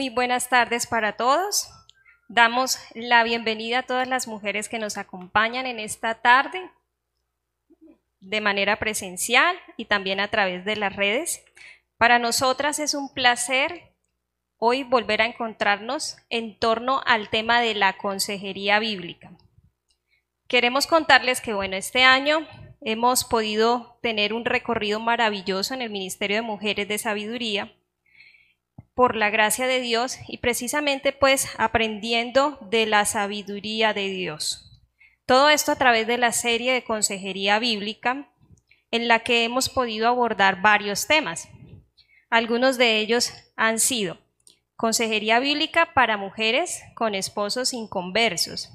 Muy buenas tardes para todos. Damos la bienvenida a todas las mujeres que nos acompañan en esta tarde de manera presencial y también a través de las redes. Para nosotras es un placer hoy volver a encontrarnos en torno al tema de la consejería bíblica. Queremos contarles que, bueno, este año hemos podido tener un recorrido maravilloso en el Ministerio de Mujeres de Sabiduría por la gracia de Dios y precisamente pues aprendiendo de la sabiduría de Dios. Todo esto a través de la serie de consejería bíblica en la que hemos podido abordar varios temas. Algunos de ellos han sido consejería bíblica para mujeres con esposos inconversos,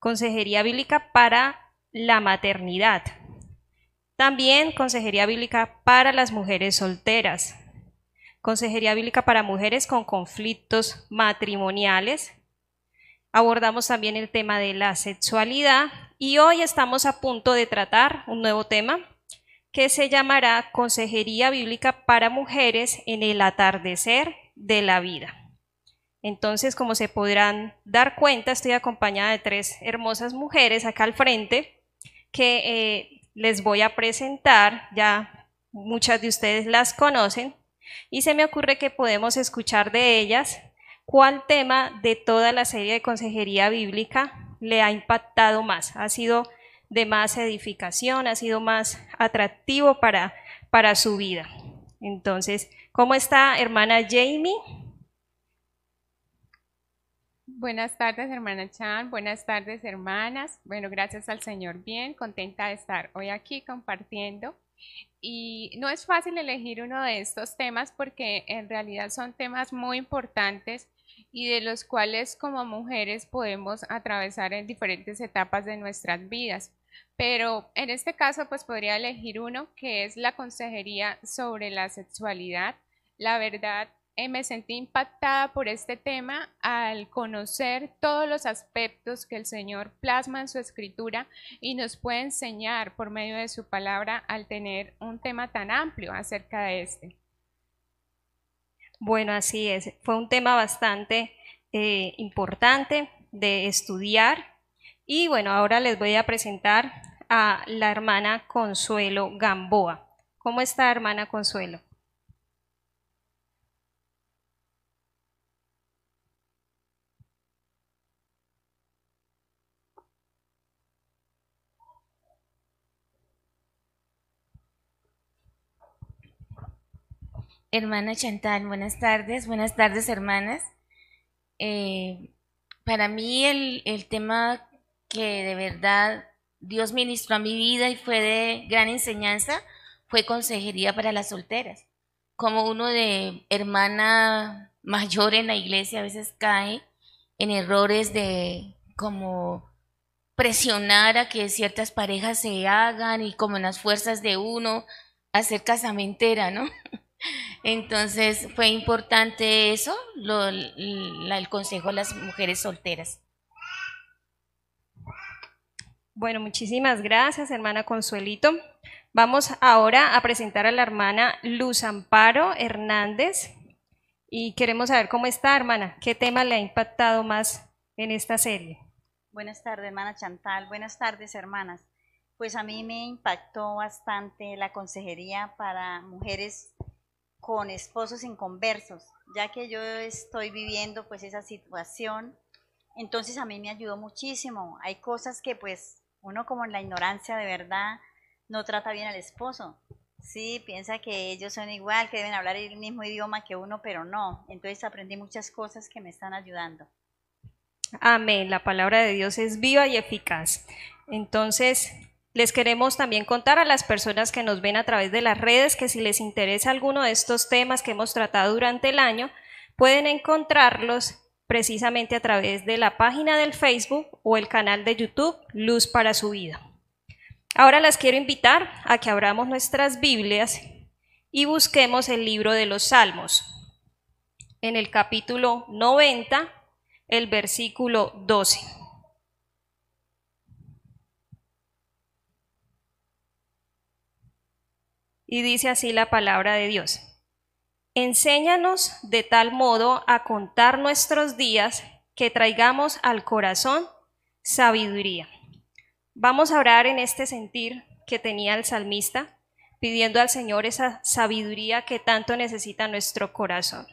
consejería bíblica para la maternidad, también consejería bíblica para las mujeres solteras, Consejería Bíblica para Mujeres con Conflictos Matrimoniales. Abordamos también el tema de la sexualidad y hoy estamos a punto de tratar un nuevo tema que se llamará Consejería Bíblica para Mujeres en el atardecer de la vida. Entonces, como se podrán dar cuenta, estoy acompañada de tres hermosas mujeres acá al frente que eh, les voy a presentar, ya muchas de ustedes las conocen, y se me ocurre que podemos escuchar de ellas cuál tema de toda la serie de consejería bíblica le ha impactado más, ha sido de más edificación, ha sido más atractivo para, para su vida. Entonces, ¿cómo está hermana Jamie? Buenas tardes, hermana Chan. Buenas tardes, hermanas. Bueno, gracias al Señor. Bien, contenta de estar hoy aquí compartiendo y no es fácil elegir uno de estos temas porque en realidad son temas muy importantes y de los cuales como mujeres podemos atravesar en diferentes etapas de nuestras vidas. Pero en este caso pues podría elegir uno que es la consejería sobre la sexualidad. La verdad eh, me sentí impactada por este tema al conocer todos los aspectos que el Señor plasma en su escritura y nos puede enseñar por medio de su palabra al tener un tema tan amplio acerca de este. Bueno, así es. Fue un tema bastante eh, importante de estudiar. Y bueno, ahora les voy a presentar a la hermana Consuelo Gamboa. ¿Cómo está, hermana Consuelo? Hermana Chantal, buenas tardes, buenas tardes hermanas. Eh, para mí el, el, tema que de verdad Dios ministró a mi vida y fue de gran enseñanza fue consejería para las solteras. Como uno de hermana mayor en la iglesia a veces cae en errores de como presionar a que ciertas parejas se hagan y como en las fuerzas de uno hacer casamentera, ¿no? Entonces fue importante eso, el consejo a las mujeres solteras. Bueno, muchísimas gracias, hermana Consuelito. Vamos ahora a presentar a la hermana Luz Amparo Hernández y queremos saber cómo está, hermana. ¿Qué tema le ha impactado más en esta serie? Buenas tardes, hermana Chantal. Buenas tardes, hermanas. Pues a mí me impactó bastante la consejería para mujeres con esposos inconversos, ya que yo estoy viviendo pues esa situación, entonces a mí me ayudó muchísimo. Hay cosas que pues uno como en la ignorancia de verdad no trata bien al esposo. Sí, piensa que ellos son igual, que deben hablar el mismo idioma que uno, pero no. Entonces aprendí muchas cosas que me están ayudando. Amén. La palabra de Dios es viva y eficaz. Entonces, les queremos también contar a las personas que nos ven a través de las redes que si les interesa alguno de estos temas que hemos tratado durante el año, pueden encontrarlos precisamente a través de la página del Facebook o el canal de YouTube Luz para su vida. Ahora las quiero invitar a que abramos nuestras Biblias y busquemos el libro de los Salmos. En el capítulo 90, el versículo 12. Y dice así la palabra de Dios. enséñanos de tal modo a contar nuestros días que traigamos al corazón sabiduría. Vamos a orar en este sentir que tenía el salmista, pidiendo al Señor esa sabiduría que tanto necesita nuestro corazón.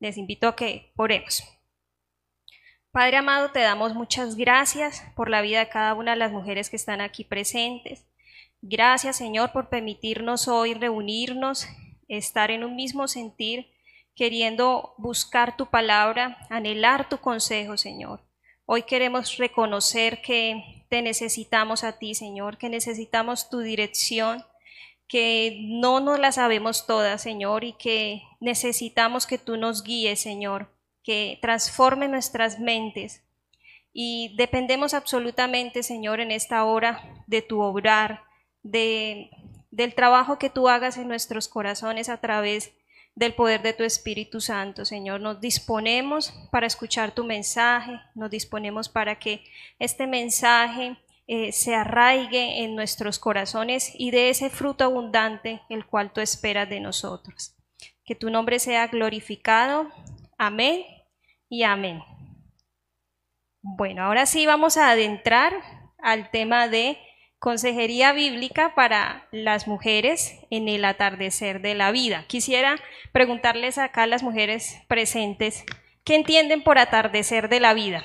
Les invito a que oremos. Padre amado, te damos muchas gracias por la vida de cada una de las mujeres que están aquí presentes. Gracias, Señor, por permitirnos hoy reunirnos, estar en un mismo sentir, queriendo buscar tu palabra, anhelar tu consejo, Señor. Hoy queremos reconocer que te necesitamos a ti, Señor, que necesitamos tu dirección, que no nos la sabemos todas, Señor, y que necesitamos que tú nos guíes, Señor, que transforme nuestras mentes. Y dependemos absolutamente, Señor, en esta hora de tu obrar, de, del trabajo que tú hagas en nuestros corazones a través del poder de tu Espíritu Santo, Señor. Nos disponemos para escuchar tu mensaje, nos disponemos para que este mensaje eh, se arraigue en nuestros corazones y de ese fruto abundante el cual tú esperas de nosotros. Que tu nombre sea glorificado. Amén y amén. Bueno, ahora sí vamos a adentrar al tema de consejería bíblica para las mujeres en el atardecer de la vida. Quisiera preguntarles acá a las mujeres presentes, ¿qué entienden por atardecer de la vida?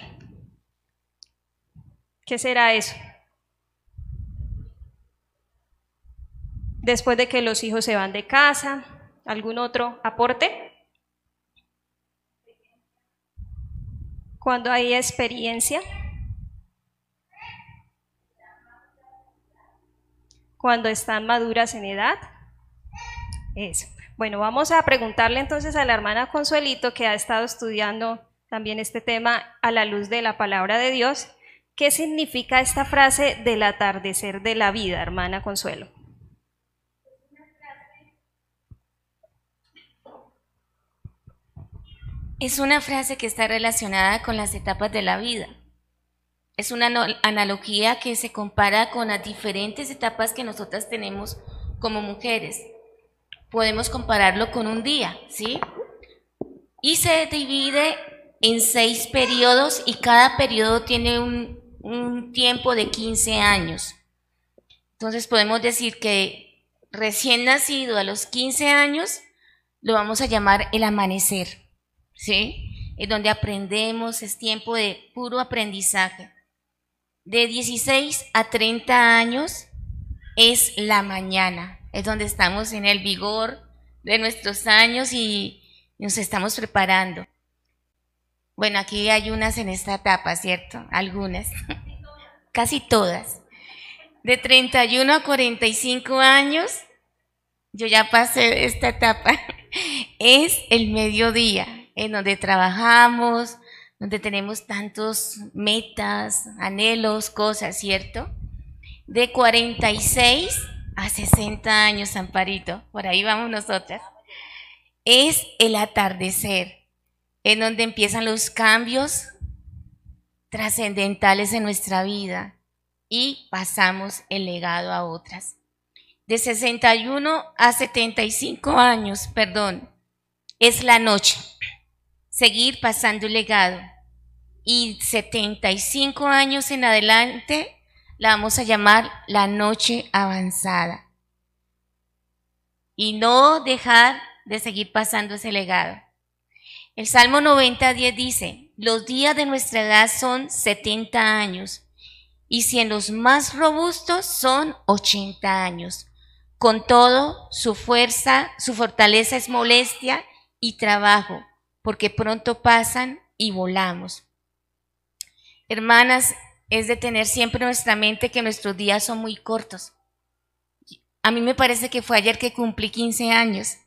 ¿Qué será eso? Después de que los hijos se van de casa, ¿algún otro aporte? cuando hay experiencia, cuando están maduras en edad. Eso. Bueno, vamos a preguntarle entonces a la hermana Consuelito, que ha estado estudiando también este tema a la luz de la palabra de Dios, ¿qué significa esta frase del atardecer de la vida, hermana Consuelo? Es una frase que está relacionada con las etapas de la vida. Es una analogía que se compara con las diferentes etapas que nosotras tenemos como mujeres. Podemos compararlo con un día, ¿sí? Y se divide en seis periodos y cada periodo tiene un, un tiempo de 15 años. Entonces podemos decir que recién nacido a los 15 años lo vamos a llamar el amanecer. ¿sí? Es donde aprendemos, es tiempo de puro aprendizaje. De 16 a 30 años es la mañana, es donde estamos en el vigor de nuestros años y nos estamos preparando. Bueno, aquí hay unas en esta etapa, ¿cierto? Algunas, casi todas. De 31 a 45 años, yo ya pasé esta etapa, es el mediodía en donde trabajamos, donde tenemos tantos metas, anhelos, cosas, ¿cierto? De 46 a 60 años, Amparito, por ahí vamos nosotras, es el atardecer, en donde empiezan los cambios trascendentales en nuestra vida y pasamos el legado a otras. De 61 a 75 años, perdón, es la noche seguir pasando el legado. Y 75 años en adelante la vamos a llamar la noche avanzada. Y no dejar de seguir pasando ese legado. El Salmo 90.10 dice, los días de nuestra edad son 70 años, y si en los más robustos son 80 años. Con todo, su fuerza, su fortaleza es molestia y trabajo, porque pronto pasan y volamos. Hermanas, es de tener siempre en nuestra mente que nuestros días son muy cortos. A mí me parece que fue ayer que cumplí 15 años.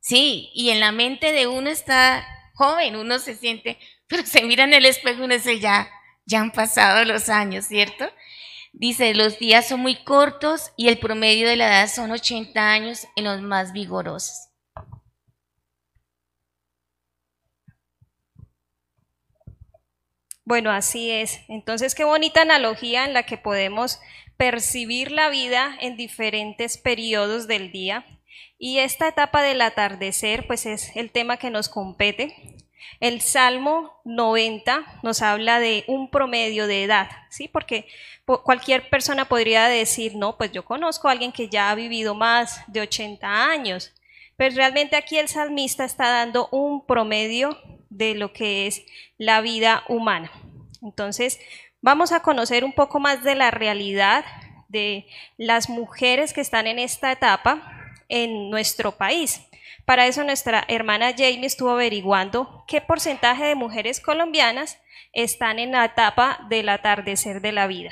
Sí, y en la mente de uno está joven, uno se siente, pero se mira en el espejo y uno dice, ya, ya han pasado los años, ¿cierto? Dice, los días son muy cortos y el promedio de la edad son 80 años en los más vigorosos. Bueno, así es. Entonces, qué bonita analogía en la que podemos percibir la vida en diferentes periodos del día Y esta etapa del atardecer, pues es el tema que nos compete. El Salmo 90 nos habla de un promedio de edad, ¿sí? Porque cualquier persona podría decir, no, pues yo conozco a alguien que ya ha vivido más de 80 años, pero realmente aquí el salmista está dando un promedio de lo que es la vida humana. Entonces, vamos a conocer un poco más de la realidad de las mujeres que están en esta etapa en nuestro país. Para eso nuestra hermana Jamie estuvo averiguando qué porcentaje de mujeres colombianas están en la etapa del atardecer de la vida.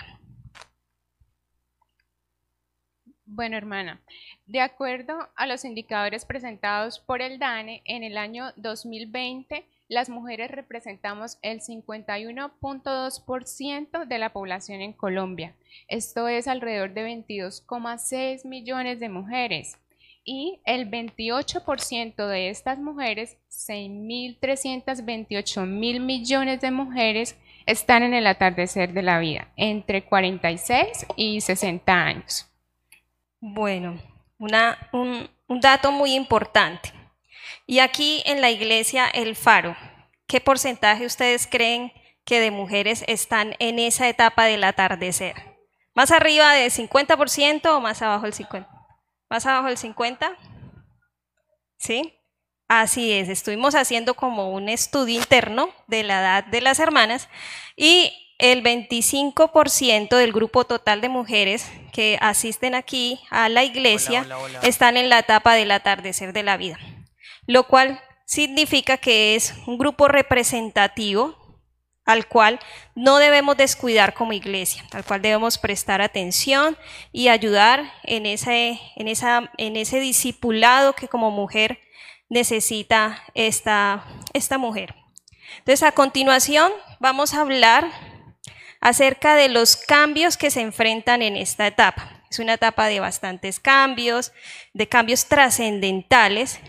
Bueno, hermana, de acuerdo a los indicadores presentados por el DANE, en el año 2020 las mujeres representamos el 51.2% de la población en Colombia. Esto es alrededor de 22,6 millones de mujeres. Y el 28% de estas mujeres, 6.328 mil millones de mujeres, están en el atardecer de la vida, entre 46 y 60 años. Bueno, un, un dato muy importante. Y aquí en la iglesia El Faro, ¿qué porcentaje ustedes creen que de mujeres están en esa etapa del atardecer? ¿Más arriba del 50% o más abajo del 50%? ¿Más abajo del 50%? ¿Sí? Así es, estuvimos haciendo como un estudio interno de la edad de las hermanas y el 25% del grupo total de mujeres que asisten aquí a la iglesia están en la etapa del atardecer de la vida, lo cual significa que es un grupo representativo al cual no debemos descuidar como iglesia, al cual debemos prestar atención y ayudar en ese, en esa, en ese discipulado que como mujer necesita esta, esta mujer. Entonces, a continuación vamos a hablar acerca de los cambios que se enfrentan en esta etapa. Es una etapa de bastantes cambios, de cambios trascendentales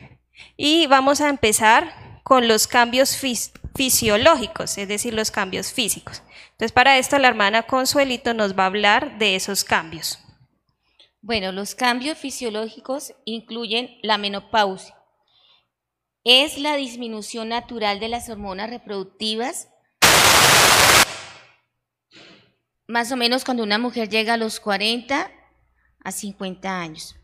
y vamos a empezar con los cambios fisiológicos, es decir, los cambios físicos. Entonces, para esto la hermana Consuelito nos va a hablar de esos cambios. Bueno, los cambios fisiológicos incluyen la menopausia. Es la disminución natural de las hormonas reproductivas más o menos cuando una mujer llega a los 40 a 50 años.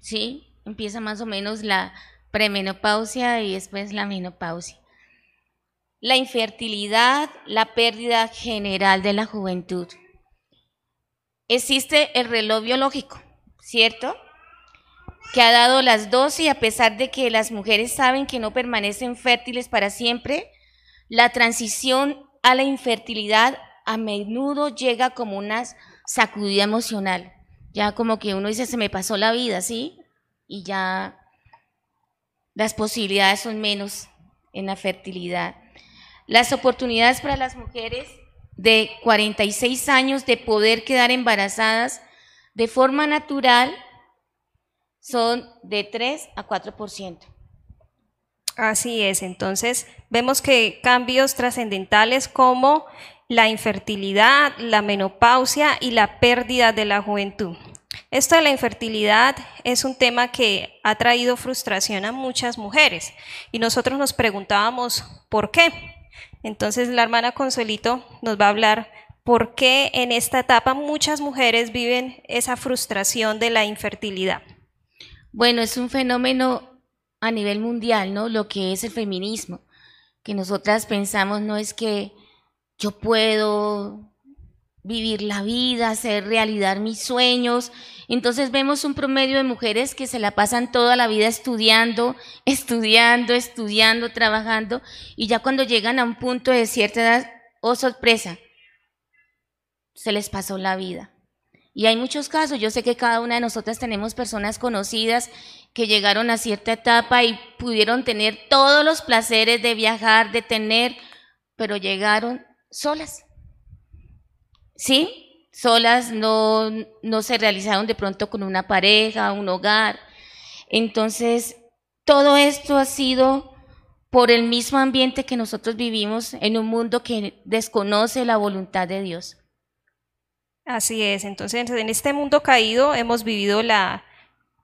¿Sí? Empieza más o menos la premenopausia y después la menopausia. La infertilidad, la pérdida general de la juventud. Existe el reloj biológico, ¿cierto? Que ha dado las 12 y a pesar de que las mujeres saben que no permanecen fértiles para siempre, la transición a la infertilidad a menudo llega como una sacudida emocional. Ya como que uno dice, se me pasó la vida, ¿sí? Y ya las posibilidades son menos en la fertilidad. Las oportunidades para las mujeres de 46 años de poder quedar embarazadas de forma natural son de 3 a 4%. Así es, entonces vemos que cambios trascendentales como la infertilidad, la menopausia y la pérdida de la juventud. Esto de la infertilidad es un tema que ha traído frustración a muchas mujeres y nosotros nos preguntábamos por qué. Entonces la hermana Consuelito nos va a hablar por qué en esta etapa muchas mujeres viven esa frustración de la infertilidad. Bueno, es un fenómeno a nivel mundial, ¿no? Lo que es el feminismo, que nosotras pensamos no es que yo puedo vivir la vida, hacer realidad mis sueños. Entonces vemos un promedio de mujeres que se la pasan toda la vida estudiando, estudiando, estudiando, trabajando, y ya cuando llegan a un punto de cierta edad, oh sorpresa, se les pasó la vida. Y hay muchos casos, yo sé que cada una de nosotras tenemos personas conocidas que llegaron a cierta etapa y pudieron tener todos los placeres de viajar, de tener, pero llegaron solas. ¿Sí? Solas no, no se realizaron de pronto con una pareja, un hogar. Entonces, todo esto ha sido por el mismo ambiente que nosotros vivimos en un mundo que desconoce la voluntad de Dios. Así es, entonces en este mundo caído hemos vivido la,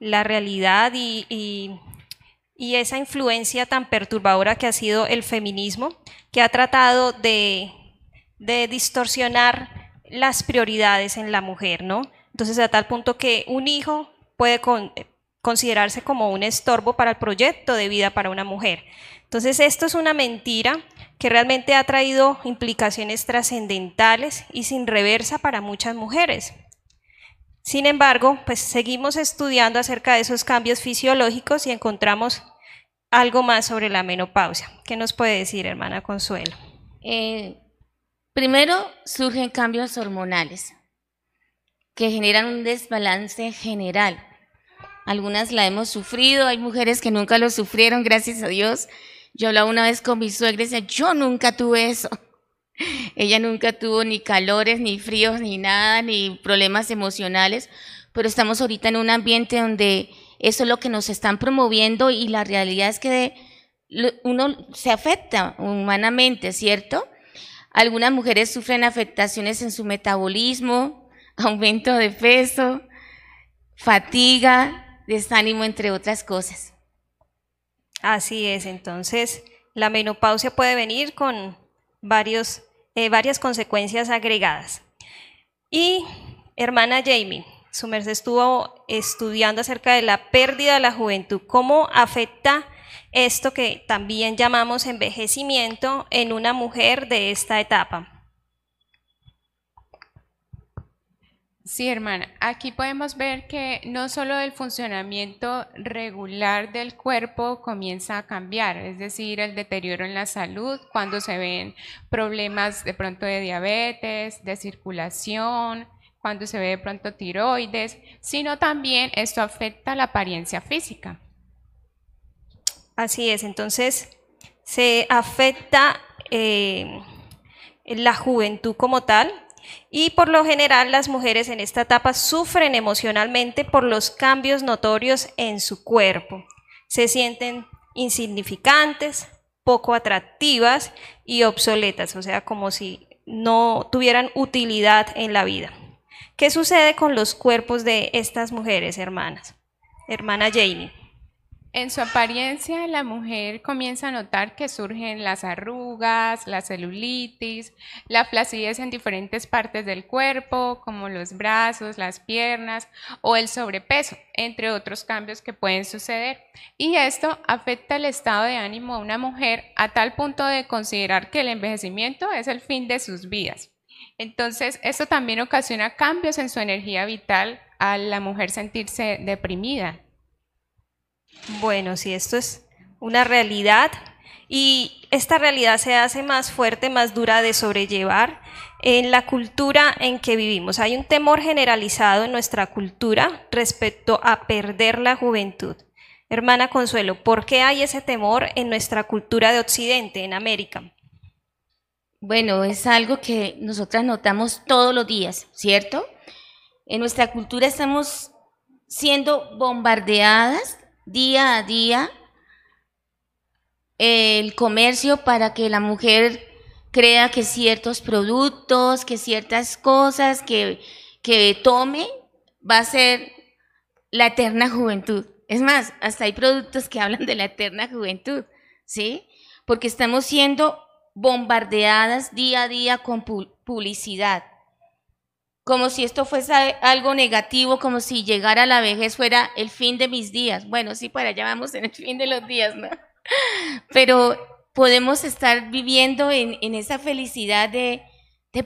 la realidad y, y, esa influencia tan perturbadora que ha sido el feminismo, que ha tratado de, de distorsionar las prioridades en la mujer, ¿no? Entonces, a tal punto que un hijo puede considerarse como un estorbo para el proyecto de vida para una mujer. Entonces, esto es una mentira que realmente ha traído implicaciones trascendentales y sin reversa para muchas mujeres. Sin embargo, pues seguimos estudiando acerca de esos cambios fisiológicos y encontramos algo más sobre la menopausia. ¿Qué nos puede decir, hermana Consuelo? Eh, primero surgen cambios hormonales que generan un desbalance general. Algunas la hemos sufrido, hay mujeres que nunca lo sufrieron, gracias a Dios. Yo hablaba una vez con mi suegra y decía, yo nunca tuve eso. Ella nunca tuvo ni calores, ni fríos, ni nada, ni problemas emocionales, pero estamos ahorita en un ambiente donde eso es lo que nos están promoviendo y la realidad es que uno se afecta humanamente, ¿cierto? Algunas mujeres sufren afectaciones en su metabolismo, aumento de peso, fatiga, desánimo, entre otras cosas. Así es, entonces la menopausia puede venir con varios eh, varias consecuencias agregadas. Y hermana Jamie, su merced estuvo estudiando acerca de la pérdida de la juventud, cómo afecta esto que también llamamos envejecimiento en una mujer de esta etapa. Sí, hermana. Aquí podemos ver que no solo el funcionamiento regular del cuerpo comienza a cambiar, es decir, el deterioro en la salud, cuando se ven problemas de pronto de diabetes, de circulación, cuando se ve de pronto tiroides, sino también esto afecta la apariencia física. Así es, entonces se afecta eh, la juventud como tal, y por lo general las mujeres en esta etapa sufren emocionalmente por los cambios notorios en su cuerpo. Se sienten insignificantes, poco atractivas y obsoletas, o sea, como si no tuvieran utilidad en la vida. ¿Qué sucede con los cuerpos de estas mujeres, hermanas? Hermana Janie. En su apariencia, la mujer comienza a notar que surgen las arrugas, la celulitis, la flacidez en diferentes partes del cuerpo, como los brazos, las piernas o el sobrepeso, entre otros cambios que pueden suceder. Y esto afecta el estado de ánimo de una mujer a tal punto de considerar que el envejecimiento es el fin de sus vidas. Entonces, esto también ocasiona cambios en su energía vital a la mujer sentirse deprimida. Bueno, si esto es una realidad y esta realidad se hace más fuerte, más dura de sobrellevar en la cultura en que vivimos. Hay un temor generalizado en nuestra cultura respecto a perder la juventud. Hermana Consuelo, ¿por qué hay ese temor en nuestra cultura de Occidente, en América? Bueno, es algo que nosotras notamos todos los días, ¿cierto? En nuestra cultura estamos siendo bombardeadas día a día el comercio para que la mujer crea que ciertos productos, que ciertas cosas que, que tome va a ser la eterna juventud. Es más, hasta hay productos que hablan de la eterna juventud, ¿sí? Porque estamos siendo bombardeadas día a día con publicidad como si esto fuese algo negativo, como si llegar a la vejez fuera el fin de mis días. Bueno, sí, para allá vamos en el fin de los días, ¿no? Pero podemos estar viviendo en, esa felicidad de,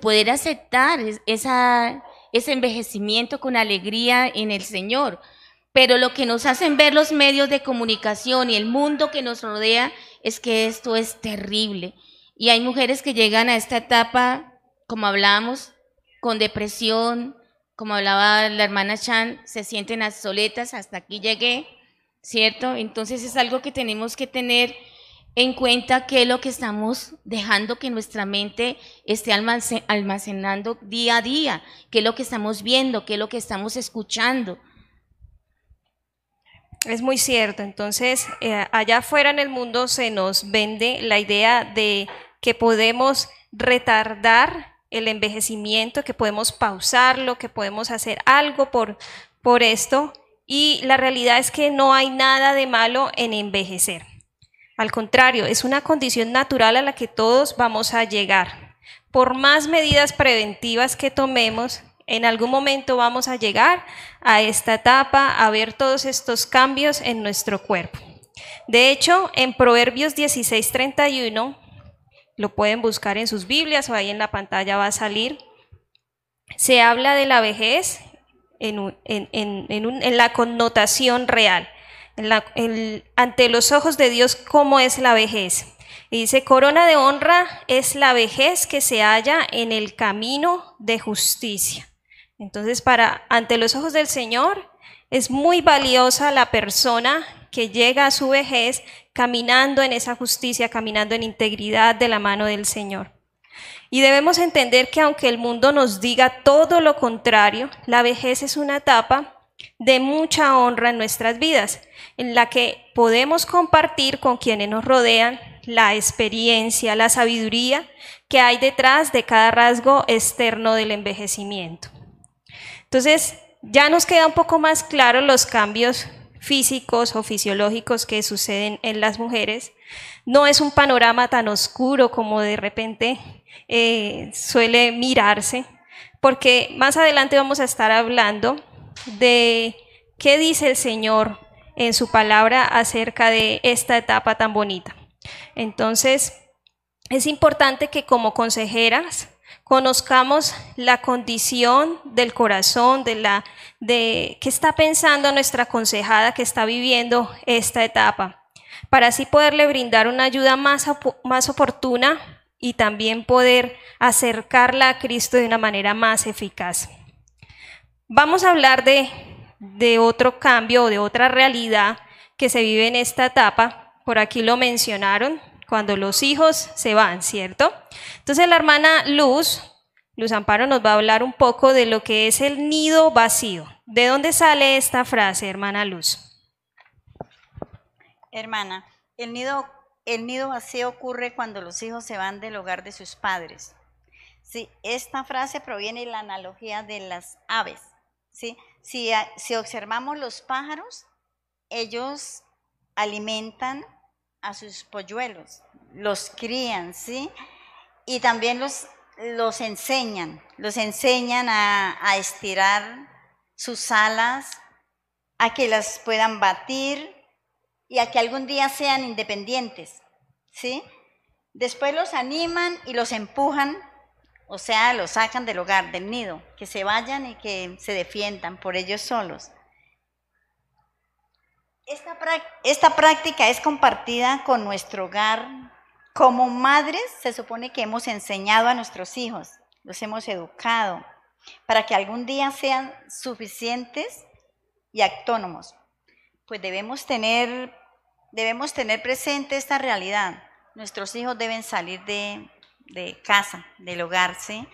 poder aceptar ese envejecimiento con alegría en el Señor. Pero lo que nos hacen ver los medios de comunicación y el mundo que nos rodea es que esto es terrible. Y hay mujeres que llegan a esta etapa, como hablábamos, con depresión, como hablaba la hermana Chan, se sienten soletas, hasta aquí llegué, ¿cierto? Entonces es algo que tenemos que tener en cuenta qué es lo que estamos dejando que nuestra mente esté almacenando día a día, qué es lo que estamos viendo, qué es lo que estamos escuchando. Es muy cierto, entonces eh, allá afuera en el mundo se nos vende la idea de que podemos retardar el envejecimiento, que podemos pausarlo, que podemos hacer algo por, por esto. y la realidad es que no hay nada de malo en envejecer. Al contrario, es una condición natural a la que todos vamos a llegar. Por más medidas preventivas que tomemos, en algún momento vamos a llegar a esta etapa, a ver todos estos cambios en nuestro cuerpo. De hecho, en Proverbios 16:31, lo pueden buscar en sus Biblias o ahí en la pantalla va a salir, se habla de la vejez en, la connotación real, ante los ojos de Dios, cómo es la vejez. Y dice, corona de honra es la vejez que se halla en el camino de justicia. Entonces, para ante los ojos del Señor es muy valiosa la persona que llega a su vejez caminando en esa justicia, caminando en integridad de la mano del Señor. Y debemos entender que aunque el mundo nos diga todo lo contrario, la vejez es una etapa de mucha honra en nuestras vidas, en la que podemos compartir con quienes nos rodean la experiencia, la sabiduría que hay detrás de cada rasgo externo del envejecimiento. Entonces, ya nos queda un poco más claro los cambios físicos o fisiológicos que suceden en las mujeres. No es un panorama tan oscuro como de repente eh, suele mirarse, porque más adelante vamos a estar hablando de qué dice el Señor en su palabra acerca de esta etapa tan bonita. Entonces, es importante que como consejeras conozcamos la condición del corazón, de la de qué está pensando nuestra aconsejada que está viviendo esta etapa, para así poderle brindar una ayuda más, más oportuna y también poder acercarla a Cristo de una manera más eficaz. Vamos a hablar de, de otro cambio o de otra realidad que se vive en esta etapa. Por aquí lo mencionaron, cuando los hijos se van, ¿cierto? Entonces la hermana Luz, Luz Amparo nos va a hablar un poco de lo que es el nido vacío. ¿De dónde sale esta frase, hermana Luz? Hermana, el nido, el nido vacío ocurre cuando los hijos se van del hogar de sus padres. Sí, esta frase proviene de la analogía de las aves. ¿sí? Si, si observamos los pájaros, ellos alimentan a sus polluelos, los crían, ¿sí? Y también los, los enseñan, los enseñan a, a estirar sus alas, a que las puedan batir y a que algún día sean independientes, ¿sí? Después los animan y los empujan, o sea, los sacan del hogar, del nido, que se vayan y que se defiendan por ellos solos. Esta, práctica es compartida con nuestro hogar. Como madres se supone que hemos enseñado a nuestros hijos, los hemos educado, para que algún día sean suficientes y autónomos. Pues debemos tener, debemos tener presente esta realidad. Nuestros hijos deben salir de, de casa, del hogar, ¿sí?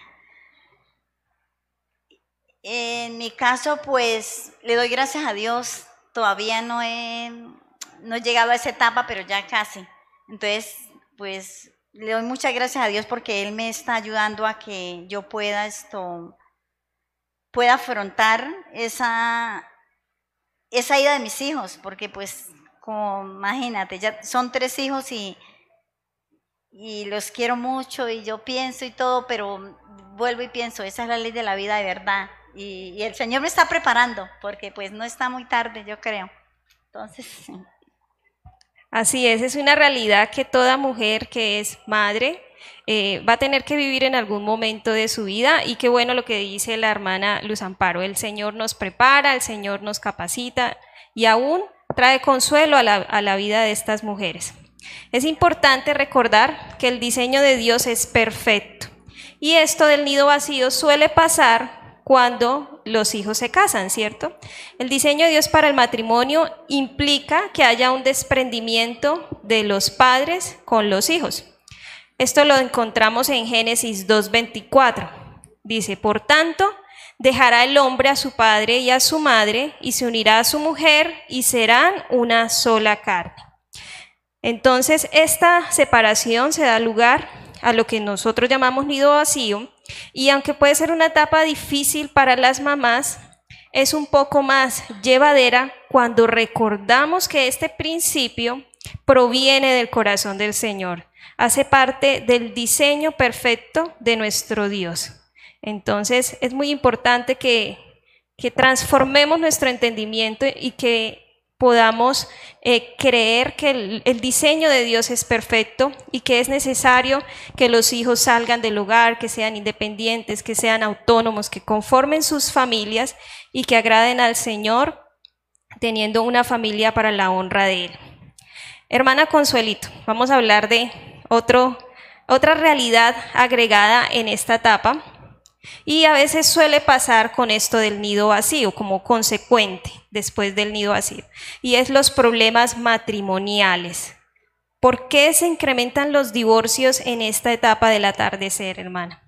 En mi caso, pues le doy gracias a Dios todavía no he, no he llegado a esa etapa, pero ya casi. Entonces, pues le doy muchas gracias a Dios porque Él me está ayudando a que yo pueda esto, pueda afrontar esa, esa ida de mis hijos, porque pues, como imagínate, son tres hijos y, y los quiero mucho y yo pienso y todo, pero vuelvo y pienso, esa es la ley de la vida de verdad. Y, el Señor me está preparando, porque pues no está muy tarde, yo creo. Entonces... Así es, es una realidad que toda mujer que es madre eh, va a tener que vivir en algún momento de su vida y qué bueno lo que dice la hermana Luz Amparo, el Señor nos prepara, el Señor nos capacita y aún trae consuelo a la, a la vida de estas mujeres. Es importante recordar que el diseño de Dios es perfecto y esto del nido vacío suele pasar cuando los hijos se casan, ¿cierto? El diseño de Dios para el matrimonio implica que haya un desprendimiento de los padres con los hijos. Esto lo encontramos en Génesis 2.24. Dice, por tanto, dejará el hombre a su padre y a su madre y se unirá a su mujer y serán una sola carne. Entonces, esta separación se da lugar a lo que nosotros llamamos nido vacío, y aunque puede ser una etapa difícil para las mamás, es un poco más llevadera cuando recordamos que este principio proviene del corazón del Señor, hace parte del diseño perfecto de nuestro Dios. Entonces es muy importante que, que transformemos nuestro entendimiento y que podamos eh, creer que el, diseño de Dios es perfecto y que es necesario que los hijos salgan del hogar, que sean independientes, que sean autónomos, que conformen sus familias y que agraden al Señor teniendo una familia para la honra de Él. Hermana Consuelito, vamos a hablar de otra realidad agregada en esta etapa y a veces suele pasar con esto del nido vacío, como consecuente después del nido vacío, y es los problemas matrimoniales. ¿Por qué se incrementan los divorcios en esta etapa del atardecer, hermana?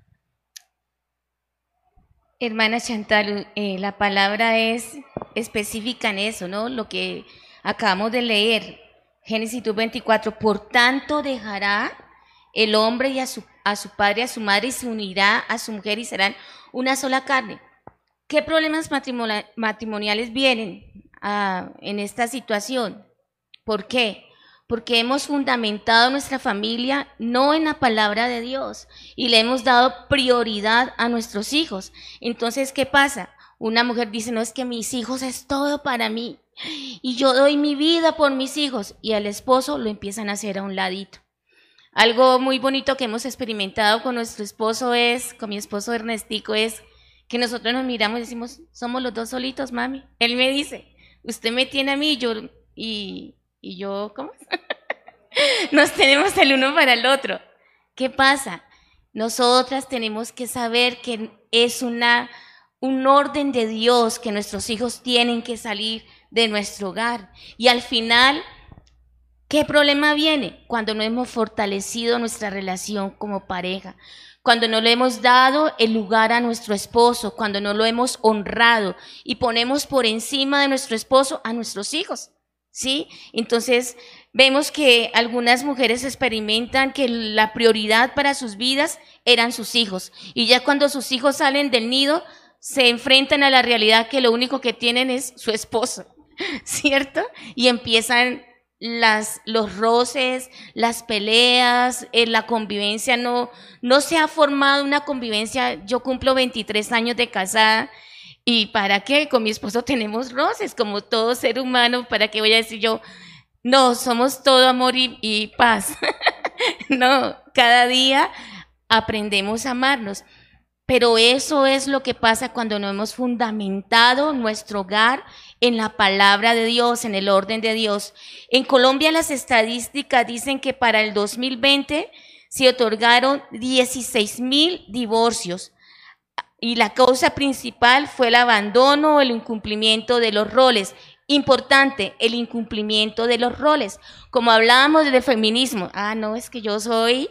Hermana Chantal, eh, la palabra es específica en eso, ¿no? Lo que acabamos de leer, Génesis 24, por tanto dejará el hombre y a su a su padre, a su madre y se unirá a su mujer y serán una sola carne. ¿Qué problemas matrimoniales vienen ah, en esta situación? ¿Por qué? Porque hemos fundamentado nuestra familia no en la palabra de Dios y le hemos dado prioridad a nuestros hijos. Entonces, ¿qué pasa? Una mujer dice, no es que mis hijos es todo para mí y yo doy mi vida por mis hijos y al esposo lo empiezan a hacer a un ladito. Algo muy bonito que hemos experimentado con nuestro esposo es, con mi esposo Ernestico, es que nosotros nos miramos y decimos, somos los dos solitos, mami. Él me dice, usted me tiene a mí y yo, y, y yo, ¿cómo? nos tenemos el uno para el otro. ¿Qué pasa? Nosotras tenemos que saber que es una, un orden de Dios que nuestros hijos tienen que salir de nuestro hogar. Y al final ¿Qué problema viene? Cuando no hemos fortalecido nuestra relación como pareja, cuando no le hemos dado el lugar a nuestro esposo, cuando no lo hemos honrado y ponemos por encima de nuestro esposo a nuestros hijos. ¿Sí? Entonces, vemos que algunas mujeres experimentan que la prioridad para sus vidas eran sus hijos. Y ya cuando sus hijos salen del nido, se enfrentan a la realidad que lo único que tienen es su esposo, ¿cierto? Y empiezan las, los roces, las peleas, eh, la convivencia, no, no se ha formado una convivencia. Yo cumplo 23 años de casada y ¿para qué? Con mi esposo tenemos roces, como todo ser humano, ¿para qué voy a decir yo? No, somos todo amor y, y paz. no, cada día aprendemos a amarnos. Pero eso es lo que pasa cuando no hemos fundamentado nuestro hogar en la palabra de Dios, en el orden de Dios. En Colombia las estadísticas dicen que para el 2020 se otorgaron 16 mil divorcios y la causa principal fue el abandono o el incumplimiento de los roles. Importante, el incumplimiento de los roles. Como hablábamos del feminismo, ah, no, es que yo soy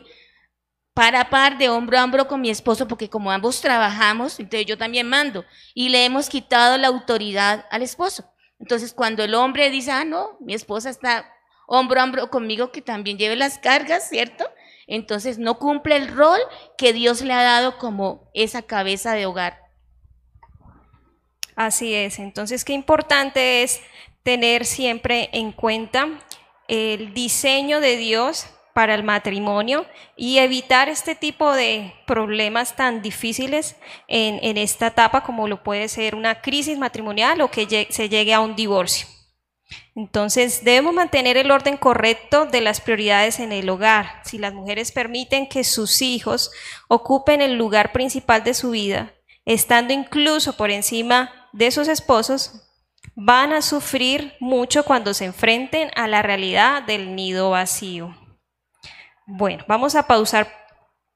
para a par, de hombro a hombro con mi esposo, porque como ambos trabajamos, entonces yo también mando. Y le hemos quitado la autoridad al esposo. Entonces, cuando el hombre dice, ah, no, mi esposa está hombro a hombro conmigo, que también lleve las cargas, ¿cierto? Entonces, no cumple el rol que Dios le ha dado como esa cabeza de hogar. Así es. Entonces, qué importante es tener siempre en cuenta el diseño de Dios para el matrimonio y evitar este tipo de problemas tan difíciles en, esta etapa como lo puede ser una crisis matrimonial o que se llegue a un divorcio. Entonces, debemos mantener el orden correcto de las prioridades en el hogar. Si las mujeres permiten que sus hijos ocupen el lugar principal de su vida, estando incluso por encima de sus esposos, van a sufrir mucho cuando se enfrenten a la realidad del nido vacío. Bueno, vamos a pausar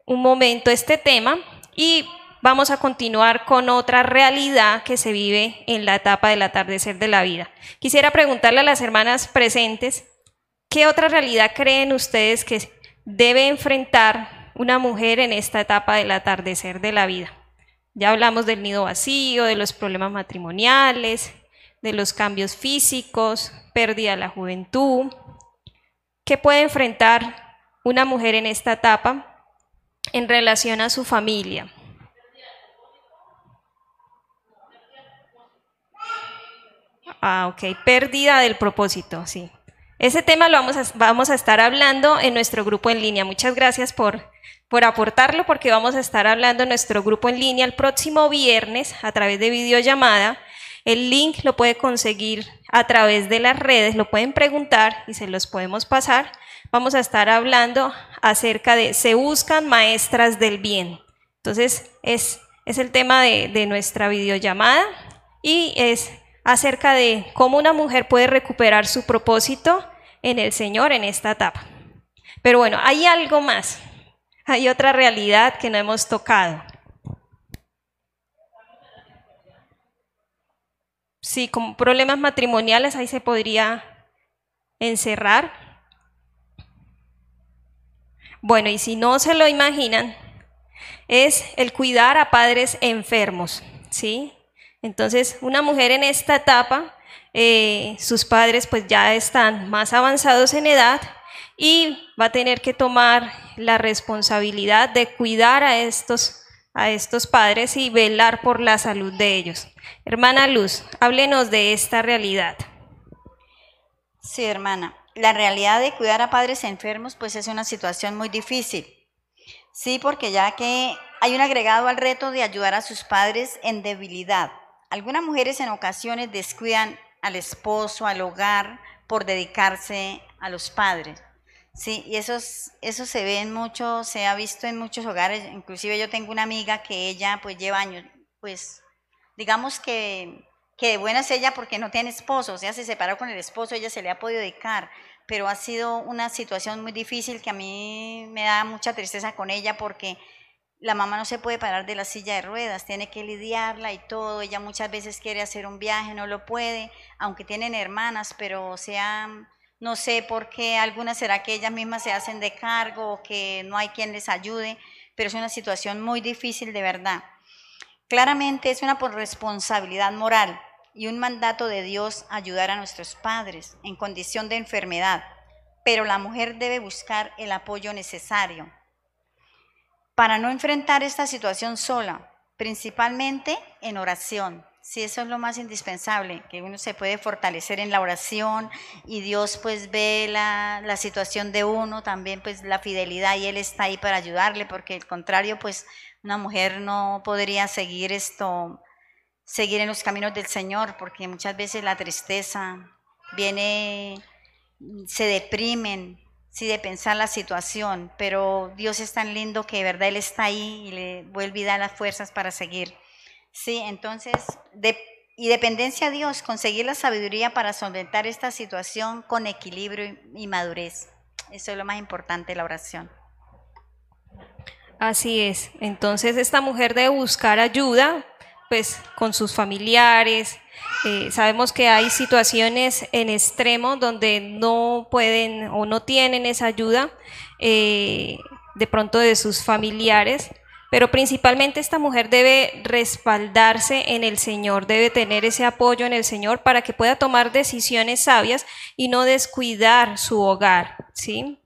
un momento este tema y vamos a continuar con otra realidad que se vive en la etapa del atardecer de la vida. Quisiera preguntarle a las hermanas presentes, ¿qué otra realidad creen ustedes que debe enfrentar una mujer en esta etapa del atardecer de la vida? Ya hablamos del nido vacío, de los problemas matrimoniales, de los cambios físicos, pérdida de la juventud. ¿Qué puede enfrentar una mujer en esta etapa en relación a su familia. Ah, ok, pérdida del propósito, sí. Ese tema lo vamos a, vamos a estar hablando en nuestro grupo en línea. Muchas gracias por, por aportarlo porque vamos a estar hablando en nuestro grupo en línea el próximo viernes a través de videollamada. El link lo puede conseguir a través de las redes, lo pueden preguntar y se los podemos pasar. Vamos a estar hablando acerca de se buscan maestras del bien. Entonces, es, es el tema de, de nuestra videollamada y es acerca de cómo una mujer puede recuperar su propósito en el Señor en esta etapa. Pero bueno, hay algo más, hay otra realidad que no hemos tocado. Sí, con problemas matrimoniales ahí se podría encerrar. Bueno, y si no se lo imaginan, es el cuidar a padres enfermos, ¿sí? Entonces, una mujer en esta etapa, eh, sus padres pues ya están más avanzados en edad y va a tener que tomar la responsabilidad de cuidar a estos, a estos padres y velar por la salud de ellos. Hermana Luz, háblenos de esta realidad. Sí, hermana. La realidad de cuidar a padres enfermos pues es una situación muy difícil. Sí, porque ya que hay un agregado al reto de ayudar a sus padres en debilidad. Algunas mujeres en ocasiones descuidan al esposo, al hogar, por dedicarse a los padres. Sí, y eso, eso se ve en mucho, se ha visto en muchos hogares. Inclusive yo tengo una amiga que ella pues lleva años, pues digamos que, que de buena es ella porque no tiene esposo, o sea, se separó con el esposo, ella se le ha podido dedicar, pero ha sido una situación muy difícil que a mí me da mucha tristeza con ella porque la mamá no se puede parar de la silla de ruedas, tiene que lidiarla y todo, ella muchas veces quiere hacer un viaje, no lo puede, aunque tienen hermanas, pero sea, no sé por qué, algunas será que ellas mismas se hacen de cargo o que no hay quien les ayude, pero es una situación muy difícil de verdad. Claramente es una responsabilidad moral y un mandato de Dios ayudar a nuestros padres en condición de enfermedad, pero la mujer debe buscar el apoyo necesario para no enfrentar esta situación sola, principalmente en oración. Sí, eso es lo más indispensable, que uno se puede fortalecer en la oración y Dios pues ve la, la, situación de uno, también pues la fidelidad y Él está ahí para ayudarle, porque al contrario pues una mujer no podría seguir esto, seguir en los caminos del Señor, porque muchas veces la tristeza viene, se deprimen, sí, de pensar la situación, pero Dios es tan lindo que de verdad Él está ahí y le vuelve a dar las fuerzas para seguir. Sí, entonces, y dependencia a Dios, conseguir la sabiduría para solventar esta situación con equilibrio y, madurez. Eso es lo más importante, la oración. Así es. Entonces, esta mujer debe buscar ayuda, pues, con sus familiares, eh, sabemos que hay situaciones en extremo donde no pueden o no tienen esa ayuda eh, de pronto de sus familiares, pero principalmente esta mujer debe respaldarse en el Señor, debe tener ese apoyo en el Señor para que pueda tomar decisiones sabias y no descuidar su hogar, ¿sí?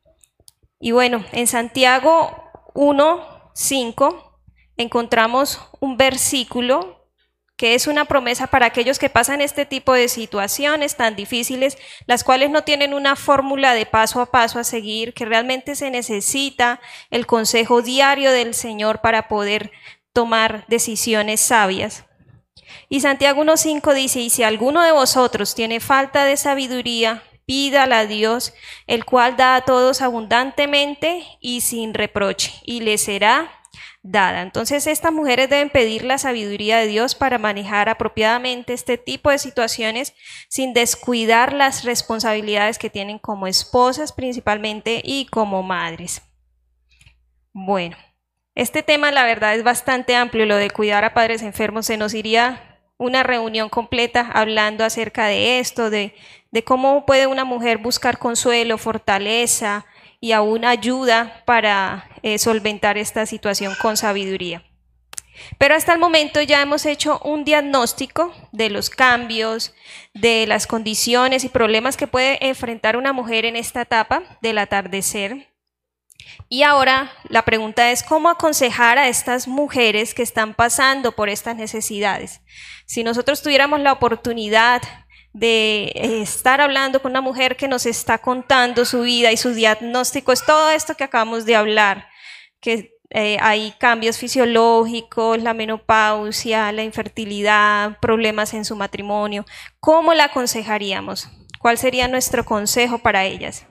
Y bueno, en Santiago 1, 5 encontramos un versículo que es una promesa para aquellos que pasan este tipo de situaciones tan difíciles, las cuales no tienen una fórmula de paso a paso a seguir, que realmente se necesita el consejo diario del Señor para poder tomar decisiones sabias. Y Santiago 1.5 dice, y si alguno de vosotros tiene falta de sabiduría, pídala a Dios, el cual da a todos abundantemente y sin reproche, y le será dada. Entonces estas mujeres deben pedir la sabiduría de Dios para manejar apropiadamente este tipo de situaciones sin descuidar las responsabilidades que tienen como esposas principalmente y como madres. Bueno, este tema la verdad es bastante amplio, lo de cuidar a padres enfermos, se nos iría una reunión completa hablando acerca de esto, de, de cómo puede una mujer buscar consuelo, fortaleza, y aún ayuda para eh, solventar esta situación con sabiduría. Pero hasta el momento ya hemos hecho un diagnóstico de los cambios, de las condiciones y problemas que puede enfrentar una mujer en esta etapa del atardecer. Y ahora la pregunta es cómo aconsejar a estas mujeres que están pasando por estas necesidades. Si nosotros tuviéramos la oportunidad de eh, estar hablando con una mujer que nos está contando su vida y su diagnóstico, es todo esto que acabamos de hablar, que eh, hay cambios fisiológicos, la menopausia, la infertilidad, problemas en su matrimonio. ¿Cómo la aconsejaríamos? ¿Cuál sería nuestro consejo para ellas?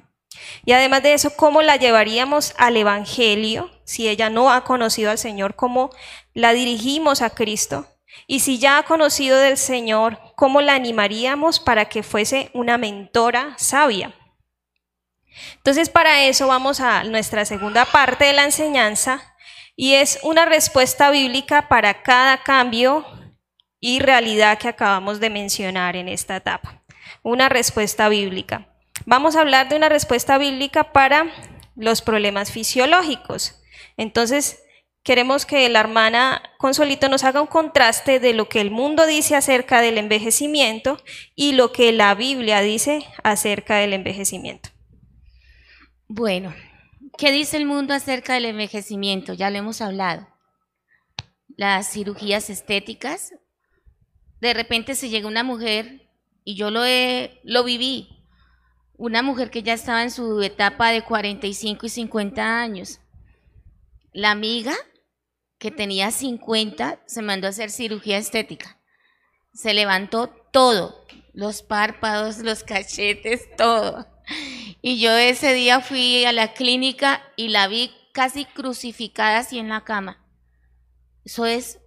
Y además de eso, ¿cómo la llevaríamos al Evangelio si ella no ha conocido al Señor? ¿Cómo la dirigimos a Cristo? Y si ya ha conocido del Señor, ¿cómo la animaríamos para que fuese una mentora sabia? Entonces, para eso vamos a nuestra segunda parte de la enseñanza y es una respuesta bíblica para cada cambio y realidad que acabamos de mencionar en esta etapa. Una respuesta bíblica. Vamos a hablar de una respuesta bíblica para los problemas fisiológicos. Entonces, queremos que la hermana Consuelito nos haga un contraste de lo que el mundo dice acerca del envejecimiento y lo que la Biblia dice acerca del envejecimiento. Bueno, ¿qué dice el mundo acerca del envejecimiento? Ya lo hemos hablado. Las cirugías estéticas. De repente se llega una mujer, y yo lo, he, lo viví, una mujer que ya estaba en su etapa de 45 y 50 años. La amiga que tenía 50 se mandó a hacer cirugía estética. Se levantó todo, los párpados, los cachetes, todo. Y yo ese día fui a la clínica y la vi casi crucificada así en la cama. Eso es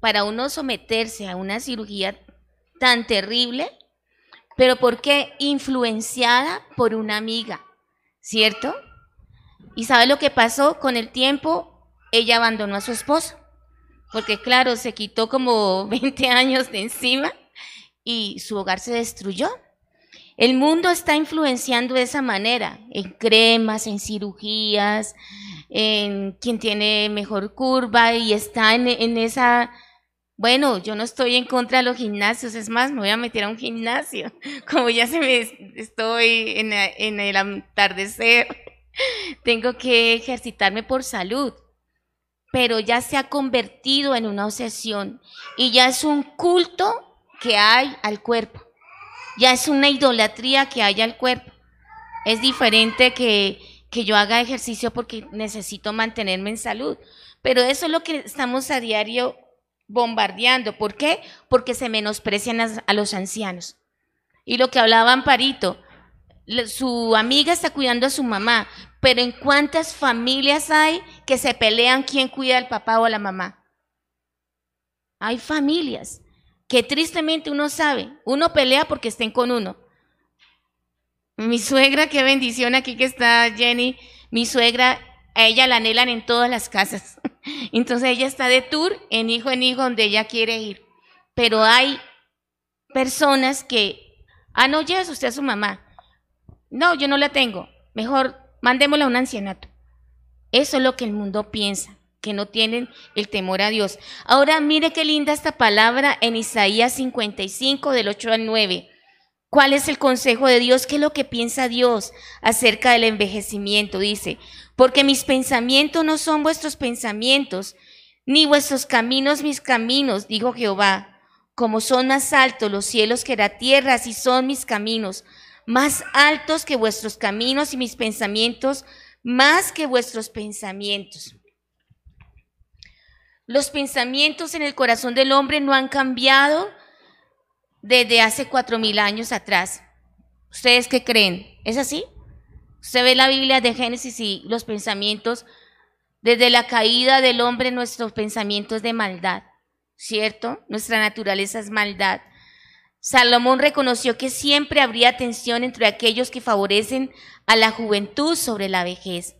para uno someterse a una cirugía tan terrible, pero ¿por qué? Influenciada por una amiga, ¿cierto? ¿Y sabe lo que pasó? Con el tiempo, ella abandonó a su esposo, porque claro, se quitó como 20 años de encima y su hogar se destruyó. El mundo está influenciando de esa manera, en cremas, en cirugías, en quien tiene mejor curva y está en, esa... Bueno, yo no estoy en contra de los gimnasios, es más, me voy a meter a un gimnasio, como ya se me estoy en, en el atardecer, tengo que ejercitarme por salud, pero ya se ha convertido en una obsesión y ya es un culto que hay al cuerpo ya es una idolatría que haya al cuerpo. Es diferente que, que yo haga ejercicio porque necesito mantenerme en salud. Pero eso es lo que estamos a diario bombardeando. ¿Por qué? Porque se menosprecian a, los ancianos. Y lo que hablaba Amparito, su amiga está cuidando a su mamá, pero ¿en cuántas familias hay que se pelean quién cuida al papá o a la mamá? Hay familias que tristemente uno sabe, uno pelea porque estén con uno. Mi suegra, qué bendición aquí que está Jenny, mi suegra, a ella la anhelan en todas las casas. Entonces ella está de tour en hijo en hijo donde ella quiere ir. Pero hay personas que, ah, no, lleves usted a su mamá. No, yo no la tengo. Mejor mandémosla a un ancianato. Eso es lo que el mundo piensa que no tienen el temor a Dios. Ahora mire qué linda esta palabra en Isaías 55 del 8 al 9. ¿Cuál es el consejo de Dios? ¿Qué es lo que piensa Dios acerca del envejecimiento? Dice, porque mis pensamientos no son vuestros pensamientos, ni vuestros caminos mis caminos, dijo Jehová. Como son más altos los cielos que la tierra, así son mis caminos, más altos que vuestros caminos y mis pensamientos, más que vuestros pensamientos. Los pensamientos en el corazón del hombre no han cambiado desde hace cuatro mil años atrás. ¿Ustedes qué creen? ¿Es así? Usted ve la Biblia de Génesis y los pensamientos, desde la caída del hombre, nuestros pensamientos de maldad, ¿cierto? Nuestra naturaleza es maldad. Salomón reconoció que siempre habría tensión entre aquellos que favorecen a la juventud sobre la vejez.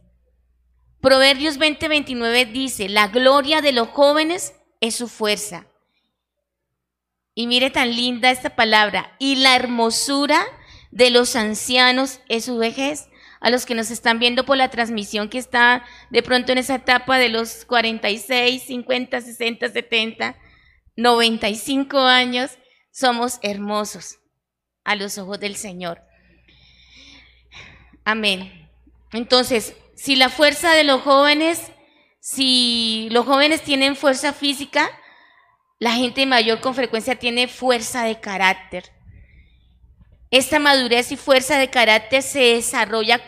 Proverbios 20:29 dice, la gloria de los jóvenes es su fuerza. Y mire tan linda esta palabra, y la hermosura de los ancianos es su vejez. A los que nos están viendo por la transmisión que está de pronto en esa etapa de los 46, 50, 60, 70, 95 años, somos hermosos a los ojos del Señor. Amén. Entonces, si la fuerza de los jóvenes, si los jóvenes tienen fuerza física, la gente mayor con frecuencia tiene fuerza de carácter. Esta madurez y fuerza de carácter se desarrolla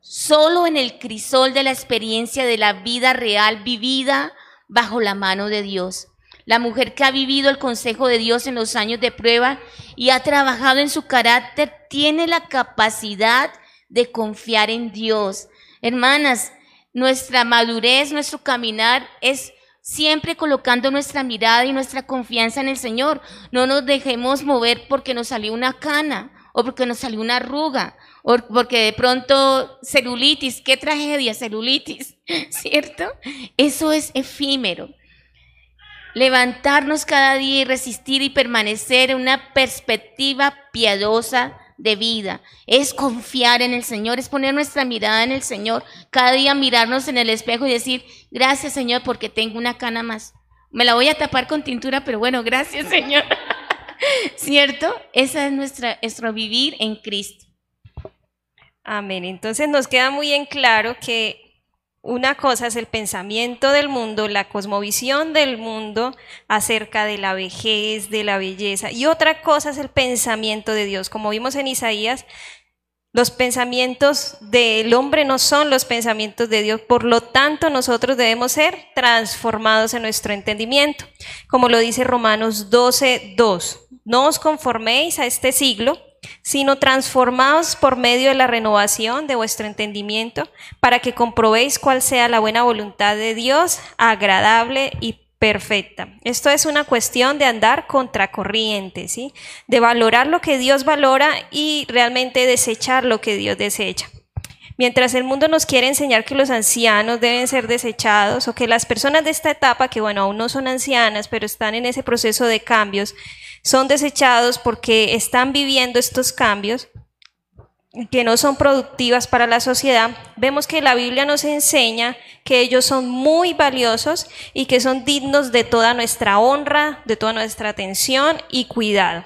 solo en el crisol de la experiencia de la vida real vivida bajo la mano de Dios. La mujer que ha vivido el consejo de Dios en los años de prueba y ha trabajado en su carácter tiene la capacidad de confiar en Dios. Hermanas, nuestra madurez, nuestro caminar es siempre colocando nuestra mirada y nuestra confianza en el Señor. No nos dejemos mover porque nos salió una cana o porque nos salió una arruga o porque de pronto celulitis, qué tragedia, celulitis, ¿cierto? Eso es efímero. Levantarnos cada día y resistir y permanecer en una perspectiva piadosa de vida, es confiar en el Señor, es poner nuestra mirada en el Señor, cada día mirarnos en el espejo y decir, gracias Señor porque tengo una cana más. Me la voy a tapar con tintura, pero bueno, gracias Señor. ¿Cierto? Esa es nuestra, nuestro vivir en Cristo. Amén. Entonces nos queda muy en claro que una cosa es el pensamiento del mundo, la cosmovisión del mundo acerca de la vejez, de la belleza, y otra cosa es el pensamiento de Dios. Como vimos en Isaías, los pensamientos del hombre no son los pensamientos de Dios, por lo tanto nosotros debemos ser transformados en nuestro entendimiento. Como lo dice Romanos 12, 2. No os conforméis a este siglo, sino transformados por medio de la renovación de vuestro entendimiento, para que comprobéis cuál sea la buena voluntad de Dios, agradable y perfecta. Esto es una cuestión de andar contracorriente, ¿sí? De valorar lo que Dios valora y realmente desechar lo que Dios desecha. Mientras el mundo nos quiere enseñar que los ancianos deben ser desechados o que las personas de esta etapa, que bueno, aún no son ancianas, pero están en ese proceso de cambios, son desechados porque están viviendo estos cambios que no son productivas para la sociedad, vemos que la Biblia nos enseña que ellos son muy valiosos y que son dignos de toda nuestra honra, de toda nuestra atención y cuidado.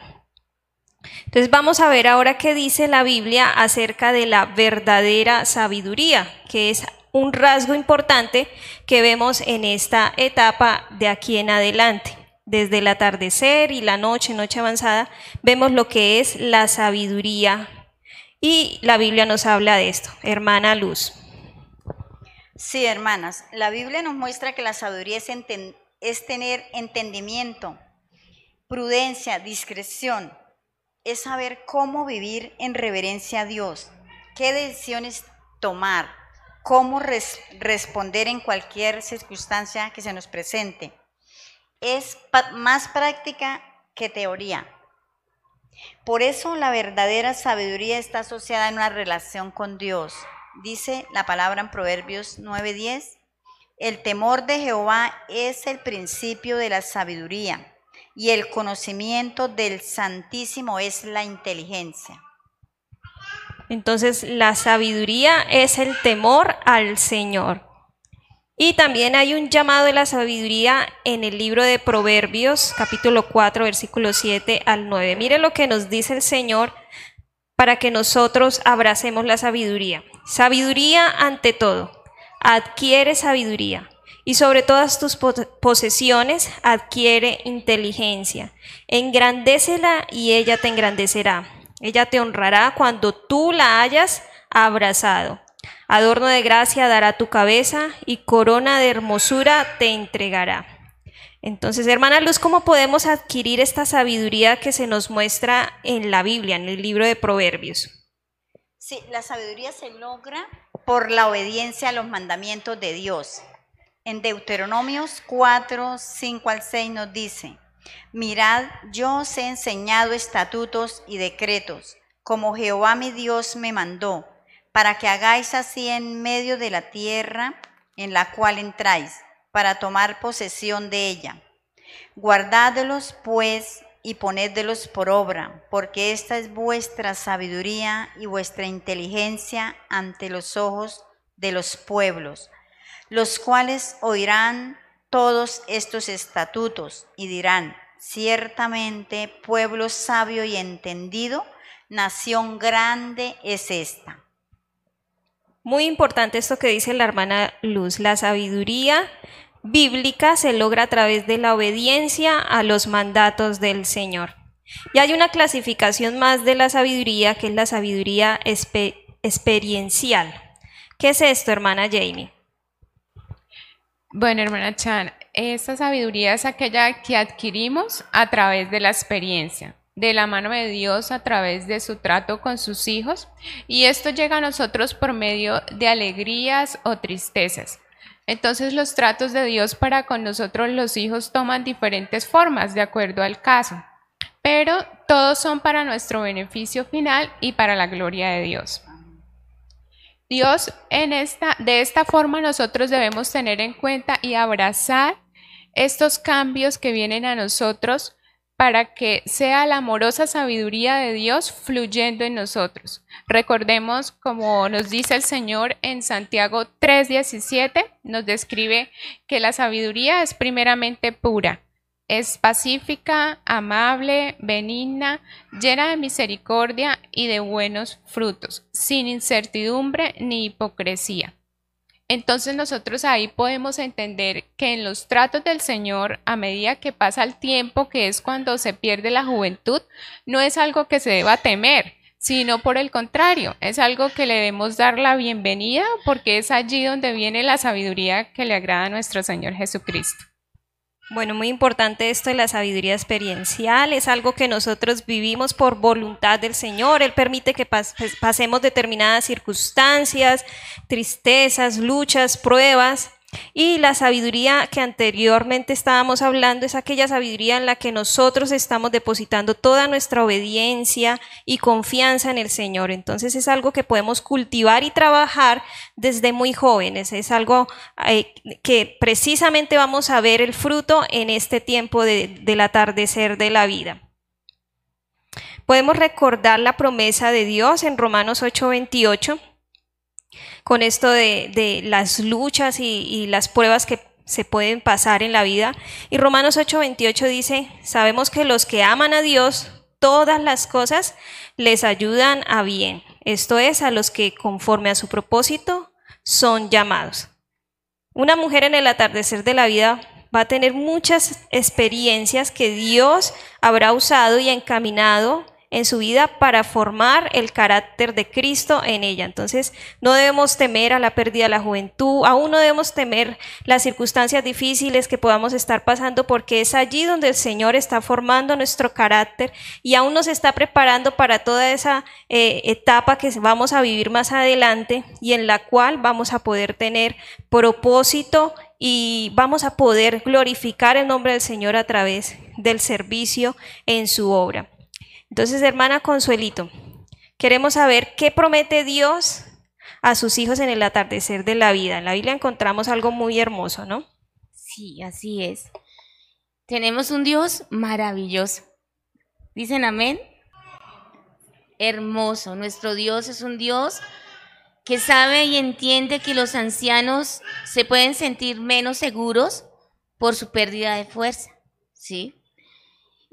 Entonces vamos a ver ahora qué dice la Biblia acerca de la verdadera sabiduría, que es un rasgo importante que vemos en esta etapa de aquí en adelante desde el atardecer y la noche, noche avanzada, vemos lo que es la sabiduría. Y la Biblia nos habla de esto, hermana Luz. Sí, hermanas, la Biblia nos muestra que la sabiduría es, tener entendimiento, prudencia, discreción, es saber cómo vivir en reverencia a Dios, qué decisiones tomar, cómo responder en cualquier circunstancia que se nos presente es más práctica que teoría. Por eso la verdadera sabiduría está asociada en una relación con Dios. Dice la palabra en Proverbios 9:10, el temor de Jehová es el principio de la sabiduría y el conocimiento del Santísimo es la inteligencia. Entonces la sabiduría es el temor al Señor. Y también hay un llamado de la sabiduría en el libro de Proverbios, capítulo 4, versículo 7 al 9. Mire lo que nos dice el Señor para que nosotros abracemos la sabiduría. Sabiduría ante todo. Adquiere sabiduría. Y sobre todas tus posesiones adquiere inteligencia. Engrandécela y ella te engrandecerá. Ella te honrará cuando tú la hayas abrazado. Adorno de gracia dará tu cabeza y corona de hermosura te entregará. Entonces, hermana Luz, ¿cómo podemos adquirir esta sabiduría que se nos muestra en la Biblia, en el libro de Proverbios? Sí, la sabiduría se logra por la obediencia a los mandamientos de Dios. En Deuteronomios 4, 5 al 6 nos dice, mirad, yo os he enseñado estatutos y decretos, como Jehová mi Dios me mandó para que hagáis así en medio de la tierra en la cual entráis, para tomar posesión de ella. Guardádlos, pues, y ponedlos por obra, porque esta es vuestra sabiduría y vuestra inteligencia ante los ojos de los pueblos, los cuales oirán todos estos estatutos y dirán, ciertamente pueblo sabio y entendido, nación grande es esta. Muy importante esto que dice la hermana Luz. La sabiduría bíblica se logra a través de la obediencia a los mandatos del Señor. Y hay una clasificación más de la sabiduría, que es la sabiduría experiencial. ¿Qué es esto, hermana Jamie? Bueno, hermana Chan, esta sabiduría es aquella que adquirimos a través de la experiencia, de la mano de Dios a través de su trato con sus hijos, y esto llega a nosotros por medio de alegrías o tristezas. Entonces los tratos de Dios para con nosotros los hijos toman diferentes formas de acuerdo al caso pero todos son para nuestro beneficio final y para la gloria de Dios. Dios en esta, de esta forma nosotros debemos tener en cuenta y abrazar estos cambios que vienen a nosotros para que sea la amorosa sabiduría de Dios fluyendo en nosotros. Recordemos, como nos dice el Señor en Santiago 3:17, nos describe que la sabiduría es primeramente pura, es pacífica, amable, benigna, llena de misericordia y de buenos frutos, sin incertidumbre ni hipocresía. Entonces nosotros ahí podemos entender que en los tratos del Señor, a medida que pasa el tiempo, que es cuando se pierde la juventud, no es algo que se deba temer, sino por el contrario, es algo que le debemos dar la bienvenida porque es allí donde viene la sabiduría que le agrada a nuestro Señor Jesucristo. Bueno, muy importante esto de la sabiduría experiencial, es algo que nosotros vivimos por voluntad del Señor, Él permite que pues, pasemos determinadas circunstancias, tristezas, luchas, pruebas, y la sabiduría que anteriormente estábamos hablando es aquella sabiduría en la que nosotros estamos depositando toda nuestra obediencia y confianza en el Señor. Entonces es algo que podemos cultivar y trabajar desde muy jóvenes. Es algo eh, que precisamente vamos a ver el fruto en este tiempo del atardecer de la vida. Podemos recordar la promesa de Dios en Romanos 8:28 con esto de, las luchas y, las pruebas que se pueden pasar en la vida. Y Romanos 8:28 dice, sabemos que los que aman a Dios, todas las cosas les ayudan a bien. Esto es, a los que conforme a su propósito son llamados. Una mujer en el atardecer de la vida va a tener muchas experiencias que Dios habrá usado y encaminado en su vida para formar el carácter de Cristo en ella. Entonces, no debemos temer a la pérdida de la juventud, aún no debemos temer las circunstancias difíciles que podamos estar pasando, porque es allí donde el Señor está formando nuestro carácter y aún nos está preparando para toda esa eh, etapa que vamos a vivir más adelante y en la cual vamos a poder tener propósito y vamos a poder glorificar el nombre del Señor a través del servicio en su obra. Entonces, hermana Consuelito, queremos saber qué promete Dios a sus hijos en el atardecer de la vida. En la Biblia encontramos algo muy hermoso, ¿no? Sí, así es. Tenemos un Dios maravilloso. ¿Dicen amén? Hermoso. Nuestro Dios es un Dios que sabe y entiende que los ancianos se pueden sentir menos seguros por su pérdida de fuerza. ¿Sí?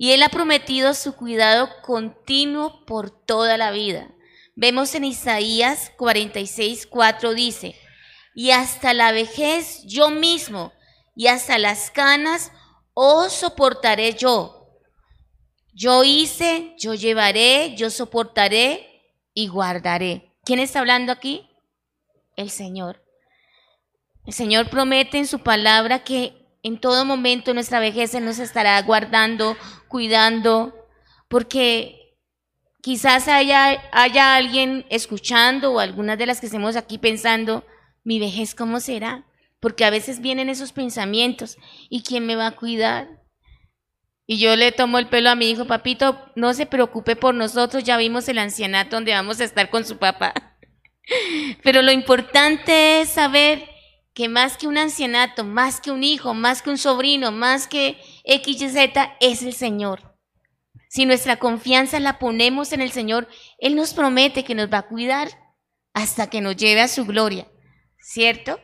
Y Él ha prometido su cuidado continuo por toda la vida. Vemos en Isaías 46, 4 dice, y hasta la vejez yo mismo, y hasta las canas os soportaré yo. Yo hice, yo llevaré, yo soportaré y guardaré. ¿Quién está hablando aquí? El Señor. El Señor promete en su palabra que en todo momento nuestra vejez Él nos estará guardando, cuidando, porque quizás haya, haya alguien escuchando o algunas de las que estemos aquí pensando, mi vejez, ¿cómo será? Porque a veces vienen esos pensamientos, ¿y quién me va a cuidar? Y yo le tomo el pelo a mi hijo, papito, no se preocupe por nosotros, ya vimos el ancianato donde vamos a estar con su papá. Pero lo importante es saber que más que un ancianato, más que un hijo, más que un sobrino, más que X es el Señor. Si nuestra confianza la ponemos en el Señor, Él nos promete que nos va a cuidar hasta que nos lleve a su gloria, ¿cierto?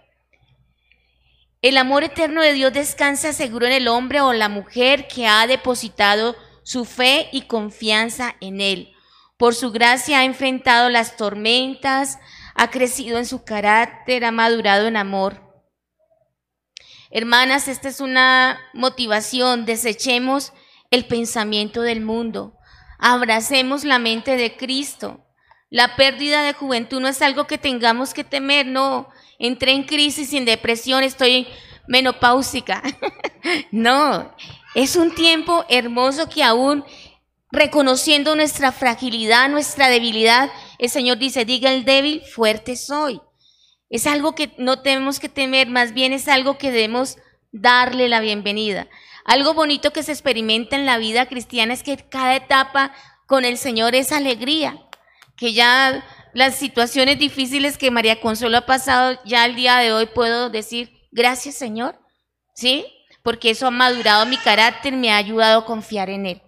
El amor eterno de Dios descansa seguro en el hombre o la mujer que ha depositado su fe y confianza en Él. Por su gracia ha enfrentado las tormentas, ha crecido en su carácter, ha madurado en amor. Hermanas, esta es una motivación. Desechemos el pensamiento del mundo. Abracemos la mente de Cristo. La pérdida de juventud no es algo que tengamos que temer, no. Entré en crisis, en depresión, estoy menopáusica. no, es un tiempo hermoso que aún reconociendo nuestra fragilidad, nuestra debilidad, el Señor dice, diga el débil, fuerte soy. Es algo que no tenemos que temer, más bien es algo que debemos darle la bienvenida. Algo bonito que se experimenta en la vida cristiana es que cada etapa con el Señor es alegría, que ya las situaciones difíciles que María Consuelo ha pasado, ya al día de hoy puedo decir, gracias Señor, ¿sí? Porque eso ha madurado mi carácter, me ha ayudado a confiar en Él.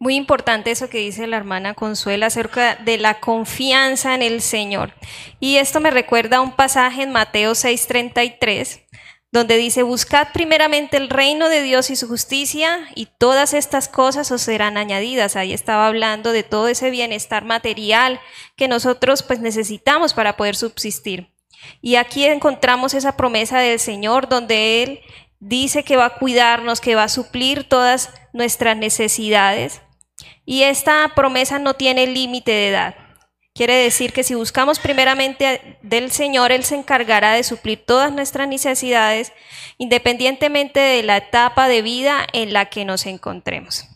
Muy importante eso que dice la hermana Consuela acerca de la confianza en el Señor. Y esto me recuerda a un pasaje en Mateo 6:33, donde dice, buscad primeramente el reino de Dios y su justicia y todas estas cosas os serán añadidas. Ahí estaba hablando de todo ese bienestar material que nosotros pues necesitamos para poder subsistir. Y aquí encontramos esa promesa del Señor donde Él dice que va a cuidarnos, que va a suplir todas nuestras necesidades y esta promesa no tiene límite de edad. Quiere decir que si buscamos primeramente del Señor, Él se encargará de suplir todas nuestras necesidades, independientemente de la etapa de vida en la que nos encontremos.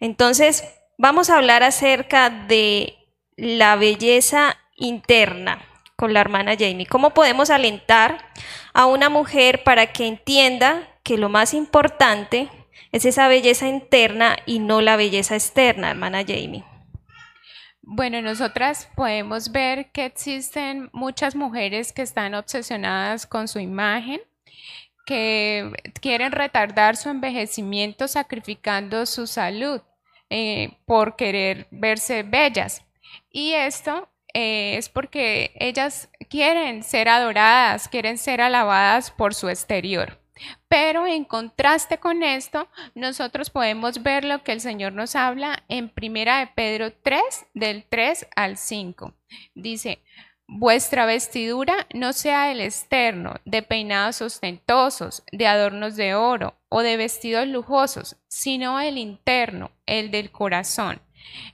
Entonces, vamos a hablar acerca de la belleza interna con la hermana Jamie. ¿Cómo podemos alentar a una mujer para que entienda que lo más importante es esa belleza interna y no la belleza externa, hermana Jamie. Bueno, nosotras podemos ver que existen muchas mujeres que están obsesionadas con su imagen, que quieren retardar su envejecimiento sacrificando su salud eh, por querer verse bellas. Y esto eh, es porque ellas quieren ser adoradas, quieren ser alabadas por su exterior. Pero en contraste con esto, nosotros podemos ver lo que el Señor nos habla en Primera de Pedro 3, del 3 al 5. Dice, Vuestra vestidura no sea el externo, de peinados ostentosos, de adornos de oro o de vestidos lujosos, sino el interno, el del corazón,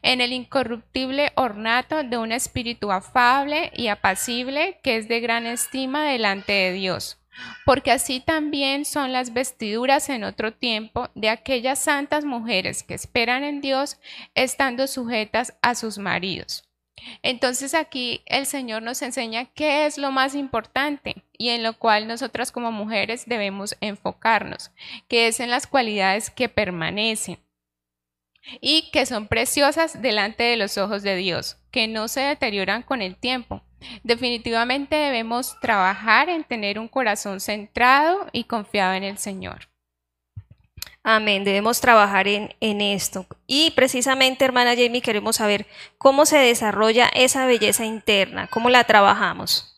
en el incorruptible ornato de un espíritu afable y apacible que es de gran estima delante de Dios porque así también son las vestiduras en otro tiempo de aquellas santas mujeres que esperan en Dios estando sujetas a sus maridos. Entonces aquí el Señor nos enseña qué es lo más importante y en lo cual nosotras como mujeres debemos enfocarnos, que es en las cualidades que permanecen y que son preciosas delante de los ojos de Dios, que no se deterioran con el tiempo, Definitivamente debemos trabajar en tener un corazón centrado y confiado en el Señor. Amén, debemos trabajar en, en, esto. Y precisamente, hermana Jamie, queremos saber cómo se desarrolla esa belleza interna, cómo la trabajamos.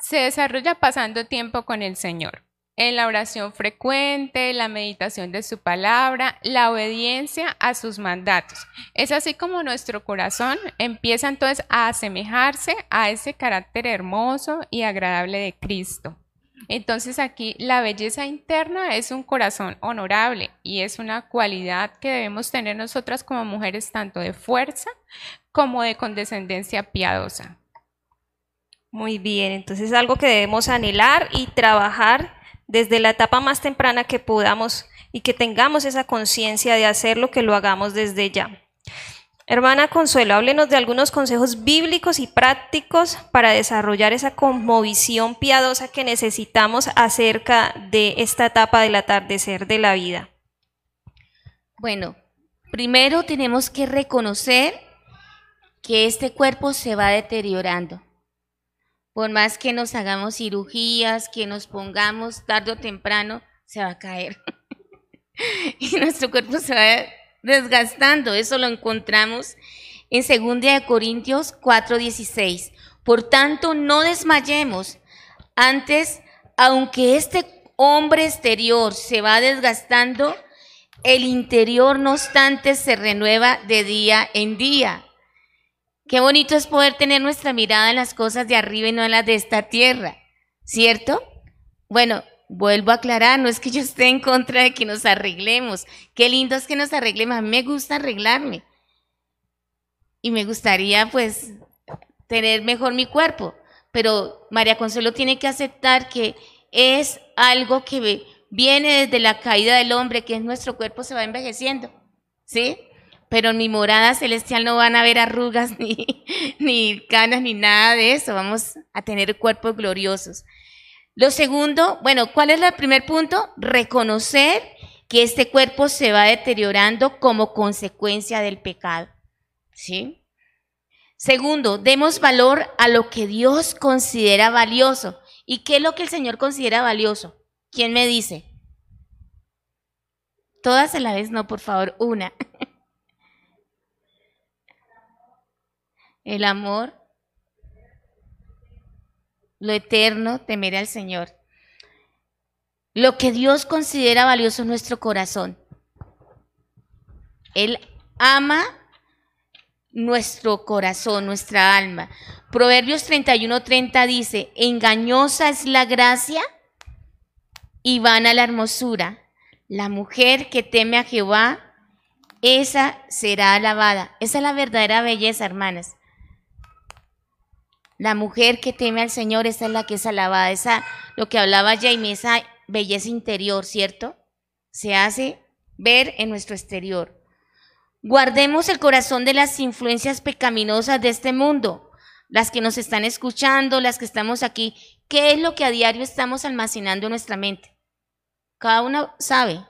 Se desarrolla pasando tiempo con el Señor en la oración frecuente, la meditación de su palabra, la obediencia a sus mandatos. Es así como nuestro corazón empieza entonces a asemejarse a ese carácter hermoso y agradable de Cristo. Entonces aquí la belleza interna es un corazón honorable y es una cualidad que debemos tener nosotras como mujeres tanto de fuerza como de condescendencia piadosa. Muy bien, entonces es algo que debemos anhelar y trabajar desde la etapa más temprana que podamos y que tengamos esa conciencia de hacerlo, que lo hagamos desde ya. Hermana Consuelo, háblenos de algunos consejos bíblicos y prácticos para desarrollar esa conmovisión piadosa que necesitamos acerca de esta etapa del atardecer de la vida. Bueno, primero tenemos que reconocer que este cuerpo se va deteriorando. Por más que nos hagamos cirugías, que nos pongamos tarde o temprano, se va a caer. y nuestro cuerpo se va desgastando. Eso lo encontramos en 2 Corintios 4:16. Por tanto, no desmayemos. Antes, aunque este hombre exterior se va desgastando, el interior, no obstante, se renueva de día en día. Qué bonito es poder tener nuestra mirada en las cosas de arriba y no en las de esta tierra, ¿cierto? Bueno, vuelvo a aclarar, no es que yo esté en contra de que nos arreglemos. Qué lindo es que nos arreglemos. A mí me gusta arreglarme. Y me gustaría, pues, tener mejor mi cuerpo. Pero María Consuelo tiene que aceptar que es algo que viene desde la caída del hombre, que es nuestro cuerpo se va envejeciendo. ¿Sí? Pero en mi morada celestial no van a haber arrugas, ni, ni canas, ni nada de eso. Vamos a tener cuerpos gloriosos. Lo segundo, bueno, ¿cuál es el primer punto? Reconocer que este cuerpo se va deteriorando como consecuencia del pecado. ¿Sí? Segundo, demos valor a lo que Dios considera valioso. ¿Y qué es lo que el Señor considera valioso? ¿Quién me dice? Todas a la vez, no, por favor, una. El amor, lo eterno, temer al Señor. Lo que Dios considera valioso en nuestro corazón. Él ama nuestro corazón, nuestra alma. Proverbios 31:30 dice, engañosa es la gracia y vana la hermosura. La mujer que teme a Jehová, esa será alabada. Esa es la verdadera belleza, hermanas. La mujer que teme al Señor, esa es la que es alabada. Esa, lo que hablaba Jaime, esa belleza interior, ¿cierto? Se hace ver en nuestro exterior. Guardemos el corazón de las influencias pecaminosas de este mundo. Las que nos están escuchando, las que estamos aquí. ¿Qué es lo que a diario estamos almacenando en nuestra mente? Cada uno sabe.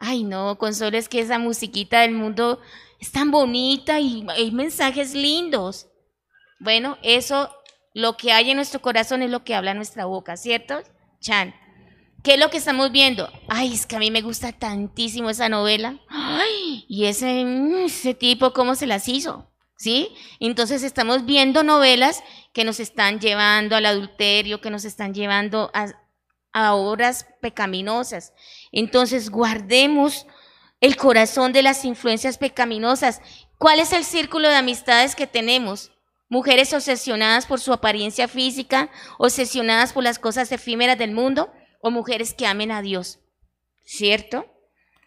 Ay, no, Consuelo, es que esa musiquita del mundo es tan bonita y hay mensajes lindos. Bueno, eso lo que hay en nuestro corazón es lo que habla nuestra boca, ¿cierto? Chan. ¿Qué es lo que estamos viendo? Ay, es que a mí me gusta tantísimo esa novela. Ay, y ese, ese tipo, ¿cómo se las hizo? ¿Sí? Entonces estamos viendo novelas que nos están llevando al adulterio, que nos están llevando a, a obras pecaminosas. Entonces guardemos el corazón de las influencias pecaminosas. ¿Cuál es el círculo de amistades que tenemos? Mujeres obsesionadas por su apariencia física, obsesionadas por las cosas efímeras del mundo, o mujeres que amen a Dios. ¿Cierto?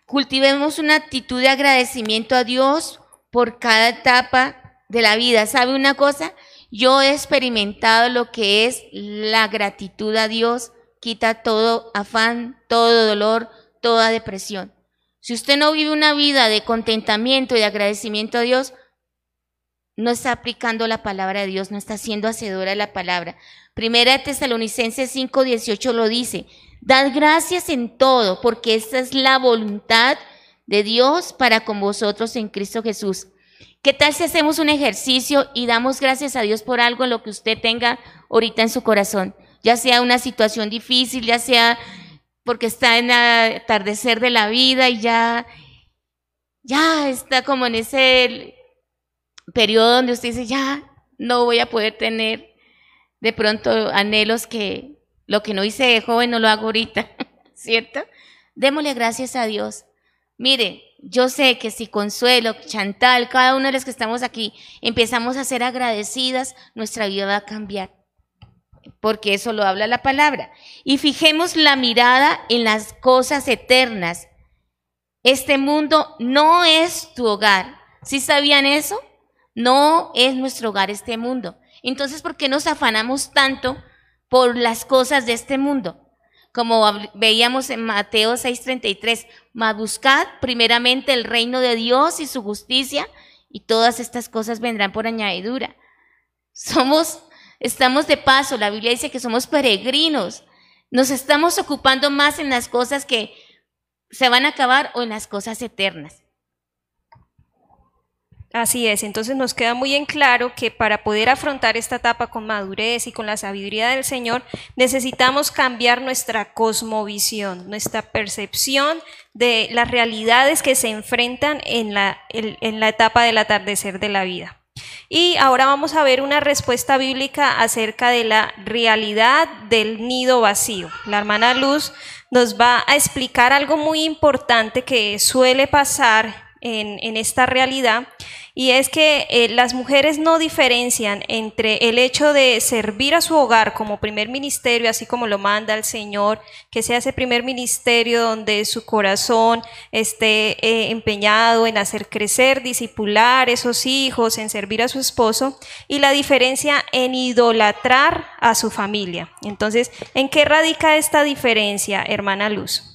Cultivemos una actitud de agradecimiento a Dios por cada etapa de la vida. ¿Sabe una cosa? Yo he experimentado lo que es la gratitud a Dios, quita todo afán, todo dolor, toda depresión. Si usted no vive una vida de contentamiento y de agradecimiento a Dios, no está aplicando la palabra de Dios, no está siendo hacedora de la palabra. Primera de Tesalonicenses 5:18 lo dice, dad gracias en todo, porque esta es la voluntad de Dios para con vosotros en Cristo Jesús. ¿Qué tal si hacemos un ejercicio y damos gracias a Dios por algo lo que usted tenga ahorita en su corazón? Ya sea una situación difícil, ya sea porque está en atardecer de la vida y ya, ya está como en ese periodo donde usted dice, ya no voy a poder tener de pronto anhelos que lo que no hice de joven no lo hago ahorita, ¿cierto? Démosle gracias a Dios. Mire, yo sé que si Consuelo, Chantal, cada uno de los que estamos aquí, empezamos a ser agradecidas, nuestra vida va a cambiar. Porque eso lo habla la palabra. Y fijemos la mirada en las cosas eternas. Este mundo no es tu hogar. ¿Sí sabían eso? No es nuestro hogar este mundo. Entonces, ¿por qué nos afanamos tanto por las cosas de este mundo? Como veíamos en Mateo 6:33, mas buscad primeramente el reino de Dios y su justicia, y todas estas cosas vendrán por añadidura. Somos, estamos de paso, la Biblia dice que somos peregrinos. Nos estamos ocupando más en las cosas que se van a acabar o en las cosas eternas. Así es, entonces nos queda muy en claro que para poder afrontar esta etapa con madurez y con la sabiduría del Señor, necesitamos cambiar nuestra cosmovisión, nuestra percepción de las realidades que se enfrentan en la, en, la etapa del atardecer de la vida. Y ahora vamos a ver una respuesta bíblica acerca de la realidad del nido vacío. La hermana Luz nos va a explicar algo muy importante que suele pasar en, esta realidad y es que eh, las mujeres no diferencian entre el hecho de servir a su hogar como primer ministerio, así como lo manda el Señor, que sea ese primer ministerio donde su corazón esté eh, empeñado en hacer crecer, disipular esos hijos, en servir a su esposo, y la diferencia en idolatrar a su familia. Entonces, ¿en qué radica esta diferencia, hermana Luz?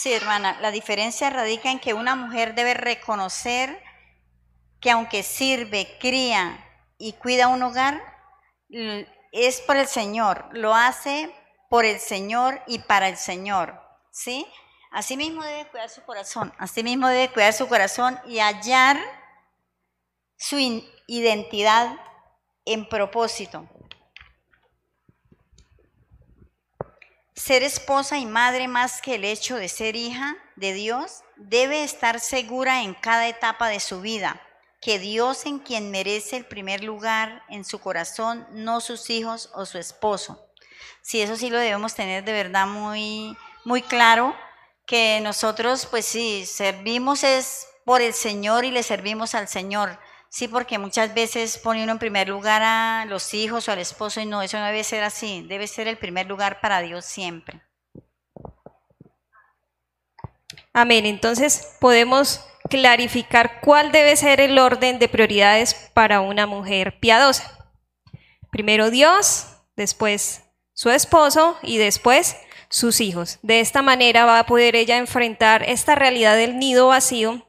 Sí, hermana, la diferencia radica en que una mujer debe reconocer que aunque sirve, cría y cuida un hogar, es por el Señor, lo hace por el Señor y para el Señor, ¿sí? Asimismo debe cuidar su corazón, asimismo debe cuidar su corazón y hallar su identidad en propósito. Ser esposa y madre más que el hecho de ser hija de Dios, debe estar segura en cada etapa de su vida que Dios en quien merece el primer lugar en su corazón, no sus hijos o su esposo. Sí, eso sí lo debemos tener de verdad muy, muy claro, que nosotros pues sí, servimos es por el Señor y le servimos al Señor. Sí, porque muchas veces pone uno en primer lugar a los hijos o al esposo y no, eso no debe ser así, debe ser el primer lugar para Dios siempre. Amén, entonces podemos clarificar cuál debe ser el orden de prioridades para una mujer piadosa. Primero Dios, después su esposo y después sus hijos. De esta manera va a poder ella enfrentar esta realidad del nido vacío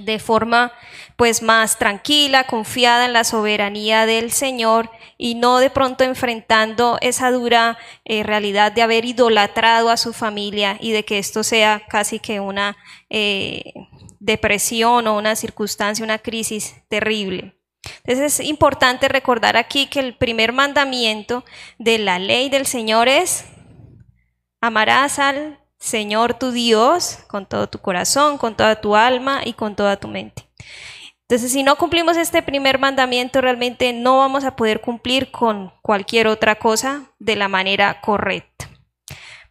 de forma pues más tranquila, confiada en la soberanía del Señor y no de pronto enfrentando esa dura eh, realidad de haber idolatrado a su familia y de que esto sea casi que una eh, depresión o una circunstancia, una crisis terrible. Entonces es importante recordar aquí que el primer mandamiento de la ley del Señor es amarás al Señor tu Dios con todo tu corazón, con toda tu alma y con toda tu mente. Entonces, si no cumplimos este primer mandamiento, realmente no vamos a poder cumplir con cualquier otra cosa de la manera correcta.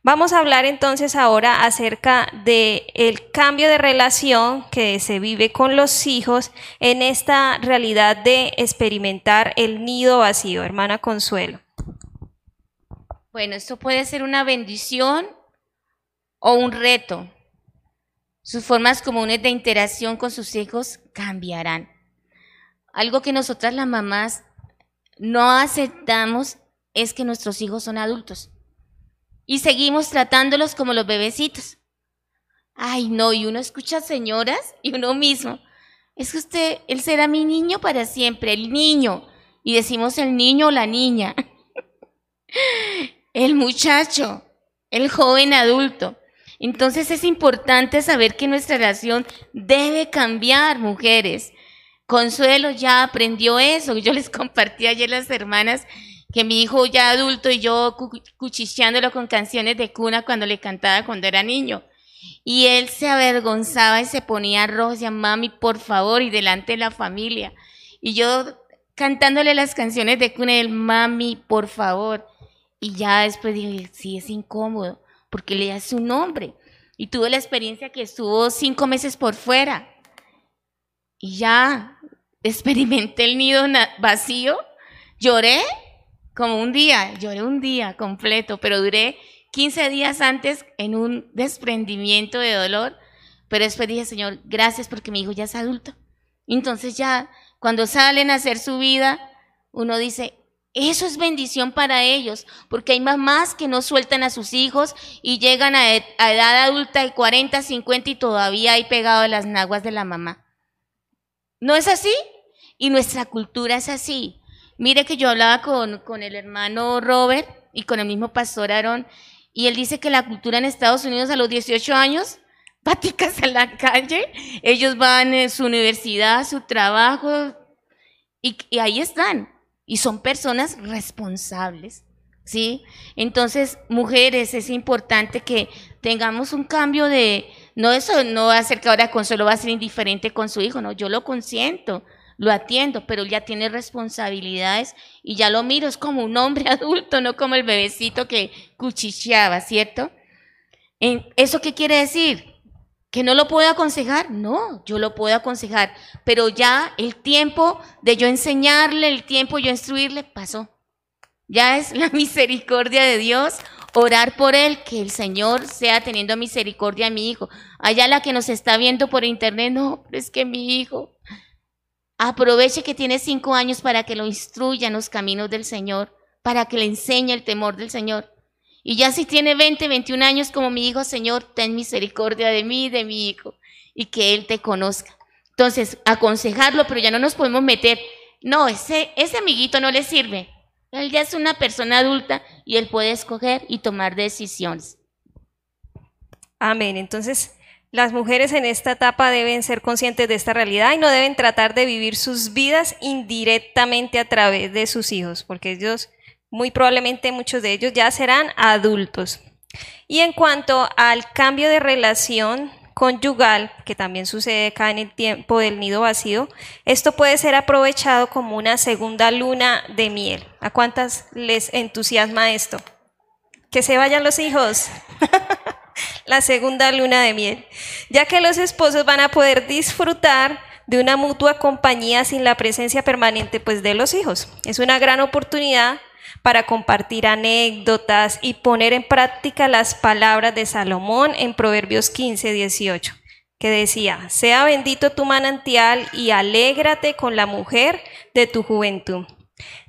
Vamos a hablar entonces ahora acerca del el cambio de relación que se vive con los hijos en esta realidad de experimentar el nido vacío, hermana Consuelo. Bueno, esto puede ser una bendición o un reto. Sus formas comunes de interacción con sus hijos cambiarán. Algo que nosotras las mamás no aceptamos es que nuestros hijos son adultos y seguimos tratándolos como los bebecitos. Ay, no, y uno escucha señoras y uno mismo. Es que usted, él será mi niño para siempre, el niño. Y decimos el niño o la niña. el muchacho, el joven adulto. Entonces es importante saber que nuestra relación debe cambiar, mujeres. Consuelo ya aprendió eso. Yo les compartí ayer las hermanas que mi hijo ya adulto y yo cuchicheándolo con canciones de cuna cuando le cantaba cuando era niño. Y él se avergonzaba y se ponía rojo, decía, mami, por favor, y delante de la familia. Y yo cantándole las canciones de cuna, él, mami, por favor. Y ya después dije, sí, es incómodo porque le su nombre. Y tuve la experiencia que estuvo cinco meses por fuera. Y ya experimenté el nido vacío. Lloré como un día, lloré un día completo, pero duré 15 días antes en un desprendimiento de dolor. Pero después dije, Señor, gracias porque mi hijo ya es adulto. Entonces ya, cuando salen a hacer su vida, uno dice, eso es bendición para ellos, porque hay mamás que no sueltan a sus hijos y llegan a, edad adulta de 40, 50 y todavía hay pegado las naguas de la mamá. ¿No es así? Y nuestra cultura es así. Mire que yo hablaba con, con el hermano Robert y con el mismo pastor Aarón, y él dice que la cultura en Estados Unidos a los 18 años, paticas en la calle, ellos van a su universidad, su trabajo, y, y ahí están y son personas responsables, ¿sí? Entonces, mujeres, es importante que tengamos un cambio de, no eso no va a ser que ahora Consuelo va a ser indiferente con su hijo, no, yo lo consiento, lo atiendo, pero ya tiene responsabilidades y ya lo miro, es como un hombre adulto, no como el bebecito que cuchicheaba, ¿cierto? ¿Eso qué quiere decir? ¿Que no lo puedo aconsejar? No, yo lo puedo aconsejar, pero ya el tiempo de yo enseñarle, el tiempo de yo instruirle, pasó. Ya es la misericordia de Dios, orar por él, que el Señor sea teniendo misericordia a mi hijo. Allá la que nos está viendo por internet, no, pero es que mi hijo, aproveche que tiene cinco años para que lo instruya en los caminos del Señor, para que le enseñe el temor del Señor. Y ya si tiene 20, 21 años como mi hijo, Señor, ten misericordia de mí, de mi hijo, y que Él te conozca. Entonces, aconsejarlo, pero ya no nos podemos meter. No, ese, ese amiguito no le sirve. Él ya es una persona adulta y él puede escoger y tomar decisiones. Amén. Entonces, las mujeres en esta etapa deben ser conscientes de esta realidad y no deben tratar de vivir sus vidas indirectamente a través de sus hijos, porque ellos muy probablemente muchos de ellos ya serán adultos. Y en cuanto al cambio de relación conyugal, que también sucede acá en el tiempo del nido vacío, esto puede ser aprovechado como una segunda luna de miel. ¿A cuántas les entusiasma esto? Que se vayan los hijos. La segunda luna de miel. Ya que los esposos van a poder disfrutar de una mutua compañía sin la presencia permanente pues de los hijos. Es una gran oportunidad para compartir anécdotas y poner en práctica las palabras de Salomón en Proverbios 15, 18, que decía, sea bendito tu manantial y alégrate con la mujer de tu juventud.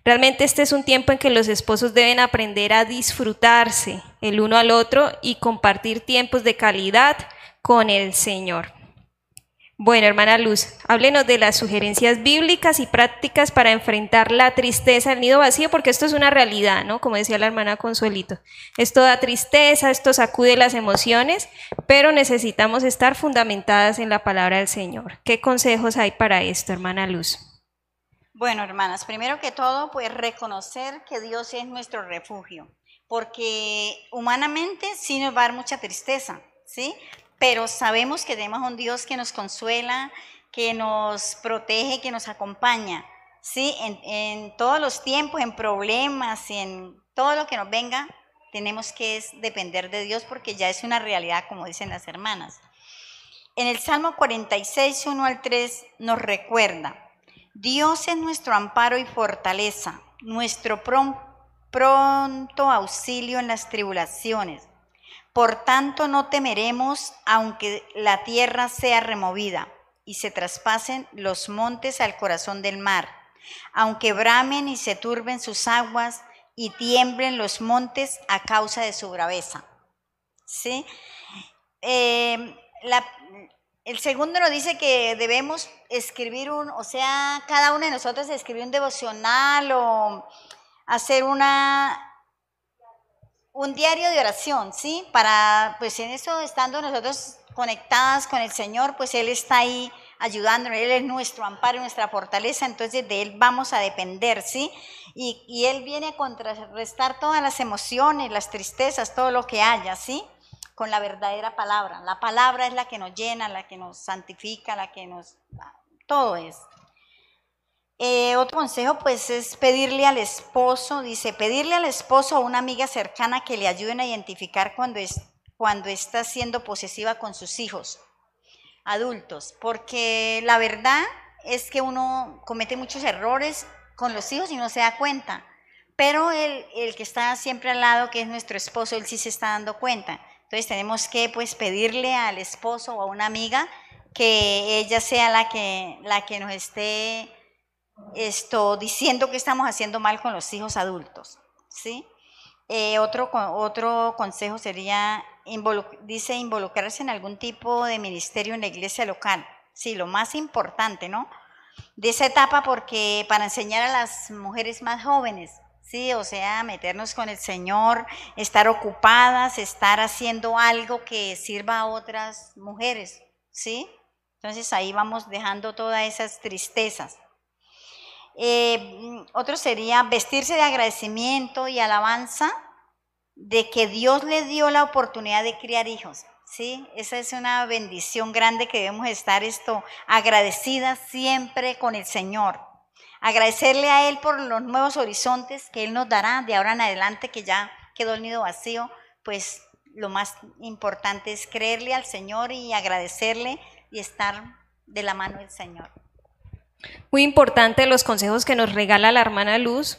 Realmente este es un tiempo en que los esposos deben aprender a disfrutarse el uno al otro y compartir tiempos de calidad con el Señor. Bueno, hermana Luz, háblenos de las sugerencias bíblicas y prácticas para enfrentar la tristeza del nido vacío, porque esto es una realidad, ¿no? Como decía la hermana Consuelito. Esto da tristeza, esto sacude las emociones, pero necesitamos estar fundamentadas en la palabra del Señor. ¿Qué consejos hay para esto, hermana Luz? Bueno, hermanas, primero que todo, pues reconocer que Dios es nuestro refugio, porque humanamente sí nos va a dar mucha tristeza, ¿sí? Pero sabemos que tenemos un Dios que nos consuela, que nos protege, que nos acompaña, ¿sí? En, todos los tiempos, en problemas, en todo lo que nos venga, tenemos que depender de Dios porque ya es una realidad, como dicen las hermanas. En el Salmo 46, 1 al 3 nos recuerda, Dios es nuestro amparo y fortaleza, nuestro pronto auxilio en las tribulaciones. Por tanto, no temeremos aunque la tierra sea removida y se traspasen los montes al corazón del mar, aunque bramen y se turben sus aguas y tiemblen los montes a causa de su braveza. ¿Sí? Eh, el segundo nos dice que debemos escribir un, o sea, cada uno de nosotros escribir un devocional o hacer una un diario de oración, ¿sí? Para, pues en eso, estando nosotros conectadas con el Señor, pues Él está ahí ayudándonos, Él es nuestro amparo, nuestra fortaleza, entonces de Él vamos a depender, ¿sí? Y, y Él viene a contrarrestar todas las emociones, las tristezas, todo lo que haya, ¿sí? Con la verdadera palabra. La palabra es la que nos llena, la que nos santifica, la que nos... Todo es. Eh, otro consejo pues es pedirle al esposo, dice, pedirle al esposo a una amiga cercana que le ayuden a identificar cuando, es, cuando está siendo posesiva con sus hijos adultos, porque la verdad es que uno comete muchos errores con los hijos y no se da cuenta, pero el, el que está siempre al lado, que es nuestro esposo, él sí se está dando cuenta. Entonces tenemos que pues pedirle al esposo o a una amiga que ella sea la que, la que nos esté esto, diciendo que estamos haciendo mal con los hijos adultos. ¿sí? Eh, otro, otro consejo sería, dice, involucrarse en algún tipo de ministerio en la iglesia local. Sí, lo más importante, ¿no? De esa etapa porque para enseñar a las mujeres más jóvenes, sí, o sea, meternos con el Señor, estar ocupadas, estar haciendo algo que sirva a otras mujeres, ¿sí? Entonces ahí vamos dejando todas esas tristezas. Eh, otro sería vestirse de agradecimiento y alabanza de que Dios le dio la oportunidad de criar hijos. ¿sí? Esa es una bendición grande que debemos estar esto agradecidas siempre con el Señor. Agradecerle a Él por los nuevos horizontes que Él nos dará de ahora en adelante, que ya quedó el nido vacío, pues lo más importante es creerle al Señor y agradecerle y estar de la mano del Señor. Muy importante los consejos que nos regala la hermana Luz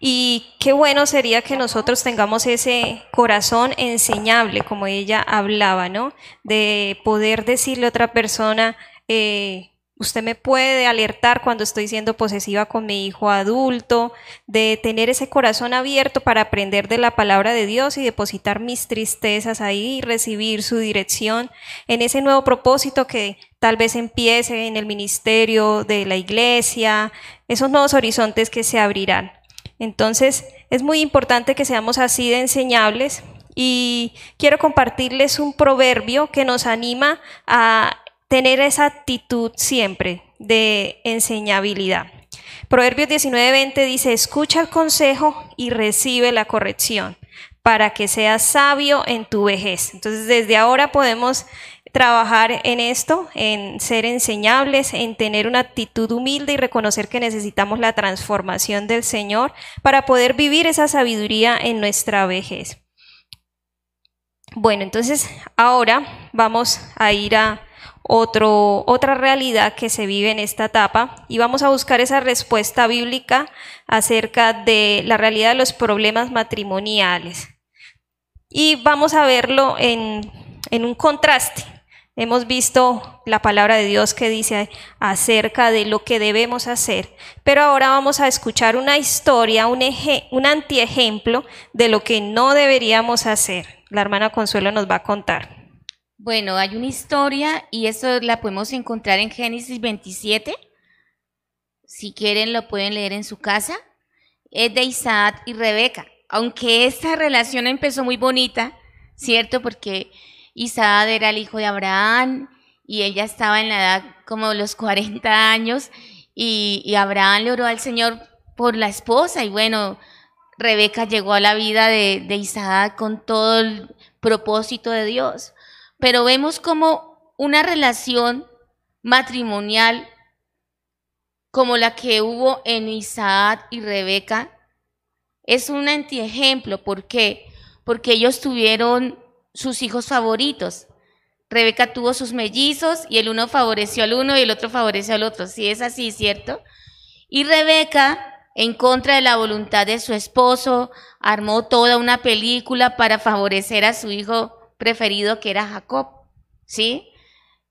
y qué bueno sería que nosotros tengamos ese corazón enseñable, como ella hablaba, ¿no? De poder decirle a otra persona, eh, Usted me puede alertar cuando estoy siendo posesiva con mi hijo adulto, de tener ese corazón abierto para aprender de la palabra de Dios y depositar mis tristezas ahí y recibir su dirección en ese nuevo propósito que tal vez empiece en el ministerio de la iglesia, esos nuevos horizontes que se abrirán. Entonces, es muy importante que seamos así de enseñables y quiero compartirles un proverbio que nos anima a tener esa actitud siempre de enseñabilidad. Proverbios 19:20 dice, escucha el consejo y recibe la corrección para que seas sabio en tu vejez. Entonces, desde ahora podemos trabajar en esto, en ser enseñables, en tener una actitud humilde y reconocer que necesitamos la transformación del Señor para poder vivir esa sabiduría en nuestra vejez. Bueno, entonces ahora vamos a ir a otra realidad que se vive en esta etapa y vamos a buscar esa respuesta bíblica acerca de la realidad de los problemas matrimoniales. Y vamos a verlo en, en un contraste. Hemos visto la palabra de Dios que dice acerca de lo que debemos hacer, pero ahora vamos a escuchar una historia, un, un antiejemplo de lo que no deberíamos hacer. La hermana Consuelo nos va a contar. Bueno, hay una historia y eso la podemos encontrar en Génesis 27. Si quieren lo pueden leer en su casa. Es de Isaac y Rebeca. Aunque esta relación empezó muy bonita, ¿cierto? Porque Isaac era el hijo de Abraham y ella estaba en la edad como los 40 años y, Abraham le oró al Señor por la esposa y bueno, Rebeca llegó a la vida de, de Isaac con todo el propósito de Dios pero vemos como una relación matrimonial como la que hubo en Isaac y Rebeca es un antiejemplo. ¿Por qué? Porque ellos tuvieron sus hijos favoritos. Rebeca tuvo sus mellizos y el uno favoreció al uno y el otro favoreció al otro. Sí es así, ¿cierto? Y Rebeca, en contra de la voluntad de su esposo, armó toda una película para favorecer a su hijo preferido que era Jacob, ¿sí?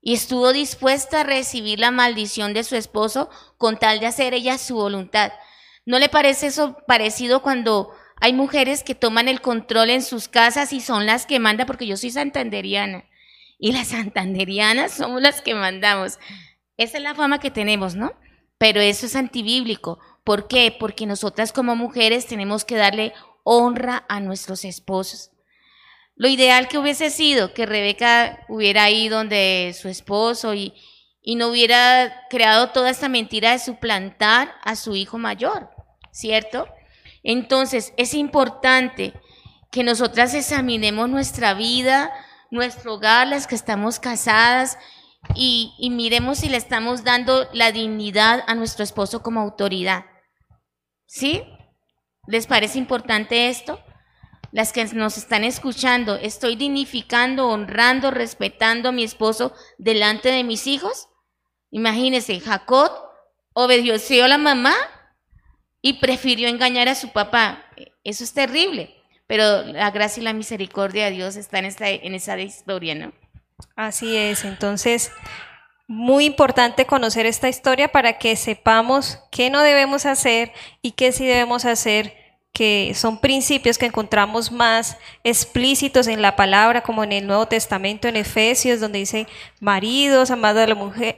Y estuvo dispuesta a recibir la maldición de su esposo con tal de hacer ella su voluntad. ¿No le parece eso parecido cuando hay mujeres que toman el control en sus casas y son las que mandan? Porque yo soy santanderiana y las santanderianas somos las que mandamos. Esa es la fama que tenemos, ¿no? Pero eso es antibíblico. ¿Por qué? Porque nosotras como mujeres tenemos que darle honra a nuestros esposos. Lo ideal que hubiese sido que Rebeca hubiera ido donde su esposo y, y no hubiera creado toda esta mentira de suplantar a su hijo mayor, ¿cierto? Entonces, es importante que nosotras examinemos nuestra vida, nuestro hogar, las que estamos casadas, y, y, miremos si le estamos dando la dignidad a nuestro esposo como autoridad. ¿Sí? ¿Les parece importante esto? Las que nos están escuchando, ¿estoy dignificando, honrando, respetando a mi esposo delante de mis hijos? Imagínense, Jacob obedeció a la mamá y prefirió engañar a su papá. Eso es terrible, pero la gracia y la misericordia de Dios están en, esta, en esa historia, ¿no? Así es, entonces, muy importante conocer esta historia para que sepamos qué no debemos hacer y qué sí debemos hacer que son principios que encontramos más explícitos en la palabra, como en el Nuevo Testamento, en Efesios, donde dice, maridos, amad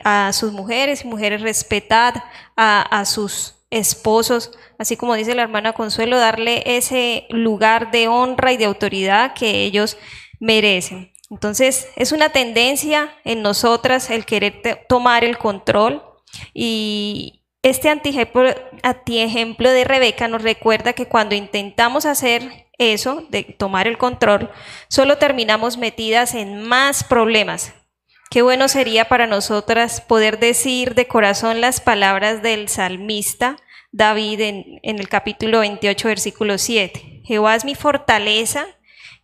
a, sus mujeres mujeres, respetad a, a sus esposos, así como dice la hermana Consuelo, darle ese lugar de honra y de autoridad que ellos merecen. Entonces, es una tendencia en nosotras el querer tomar el control y, este antiejemplo de Rebeca nos recuerda que cuando intentamos hacer eso, de tomar el control, solo terminamos metidas en más problemas. Qué bueno sería para nosotras poder decir de corazón las palabras del salmista David en, en el capítulo 28, versículo 7. Jehová es mi fortaleza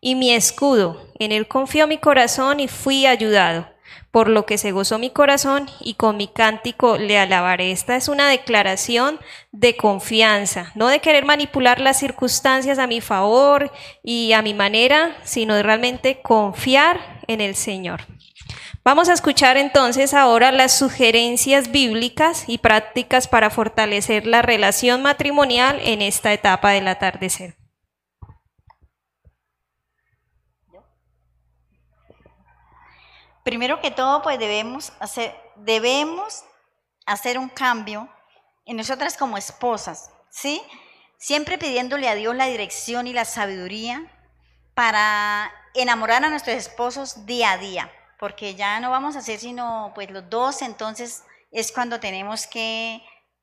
y mi escudo. En él confió mi corazón y fui ayudado, por lo que se gozó mi corazón y con mi cántico le alabaré. Esta es una declaración de confianza, no de querer manipular las circunstancias a mi favor y a mi manera, sino de realmente confiar en el Señor. Vamos a escuchar entonces ahora las sugerencias bíblicas y prácticas para fortalecer la relación matrimonial en esta etapa del atardecer. Primero que todo, pues debemos hacer, debemos hacer un cambio en nosotras como esposas, ¿sí? Siempre pidiéndole a Dios la dirección y la sabiduría para enamorar a nuestros esposos día a día porque ya no vamos a hacer sino pues los dos, entonces es cuando tenemos que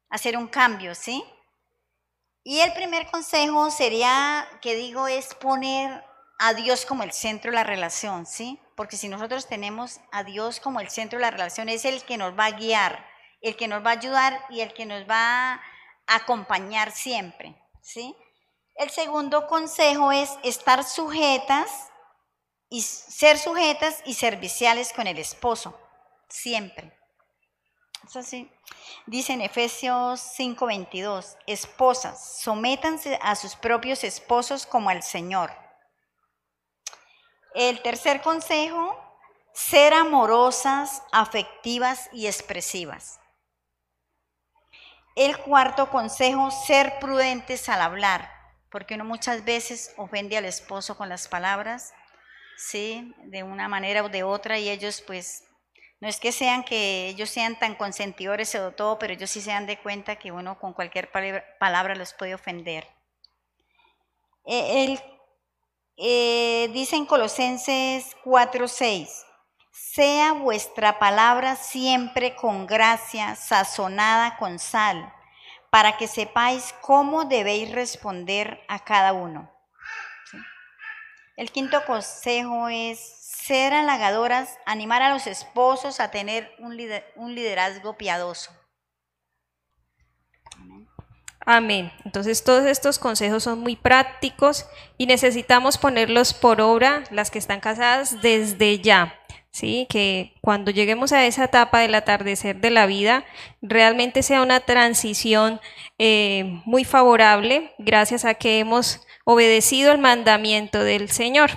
hacer un cambio, ¿sí? Y el primer consejo sería, que digo, es poner a Dios como el centro de la relación, ¿sí? Porque si nosotros tenemos a Dios como el centro de la relación, es el que nos va a guiar, el que nos va a ayudar y el que nos va a acompañar siempre, ¿sí? El segundo consejo es estar sujetas y ser sujetas y serviciales con el esposo, siempre. Es así. Dice en Efesios 5:22, esposas, sométanse a sus propios esposos como al Señor. El tercer consejo, ser amorosas, afectivas y expresivas. El cuarto consejo, ser prudentes al hablar, porque uno muchas veces ofende al esposo con las palabras ¿sí? De una manera o de otra y ellos pues, no es que sean que ellos sean tan consentidores o todo, pero ellos sí se dan de cuenta que uno con cualquier palabra los puede ofender. Eh, eh, dice en Colosenses 4:6, sea vuestra palabra siempre con gracia, sazonada con sal, para que sepáis cómo debéis responder a cada uno. El quinto consejo es ser halagadoras, animar a los esposos a tener un, liderazgo piadoso. Amén. Entonces todos estos consejos son muy prácticos y necesitamos ponerlos por obra, las que están casadas, desde ya. ¿sí? Que cuando lleguemos a esa etapa del atardecer de la vida, realmente sea una transición eh, muy favorable, gracias a que hemos obedecido el mandamiento del Señor.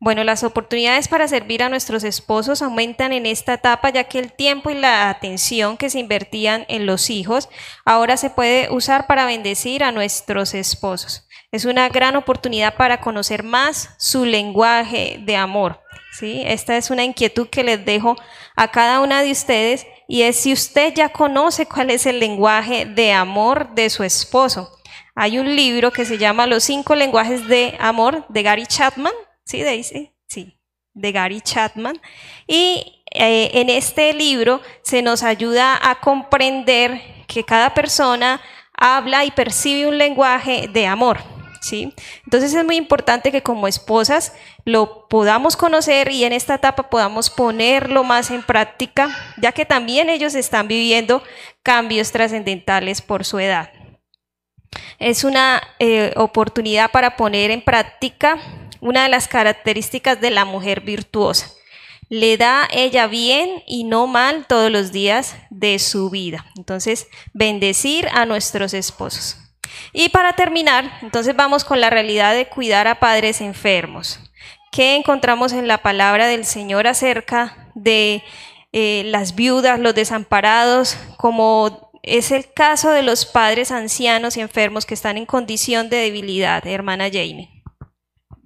Bueno, las oportunidades para servir a nuestros esposos aumentan en esta etapa ya que el tiempo y la atención que se invertían en los hijos ahora se puede usar para bendecir a nuestros esposos. Es una gran oportunidad para conocer más su lenguaje de amor. ¿sí? Esta es una inquietud que les dejo a cada una de ustedes y es si usted ya conoce cuál es el lenguaje de amor de su esposo. Hay un libro que se llama Los cinco lenguajes de amor de Gary Chapman, ¿sí, Daisy? Sí, de Gary Chapman. Y eh, en este libro se nos ayuda a comprender que cada persona habla y percibe un lenguaje de amor. ¿Sí? Entonces es muy importante que como esposas lo podamos conocer y en esta etapa podamos ponerlo más en práctica, ya que también ellos están viviendo cambios trascendentales por su edad. Es una eh, oportunidad para poner en práctica una de las características de la mujer virtuosa. Le da ella bien y no mal todos los días de su vida. Entonces, bendecir a nuestros esposos. Y para terminar, entonces vamos con la realidad de cuidar a padres enfermos. ¿Qué encontramos en la palabra del Señor acerca de eh, las viudas, los desamparados, como es el caso de los padres ancianos y enfermos que están en condición de debilidad, hermana Jamie.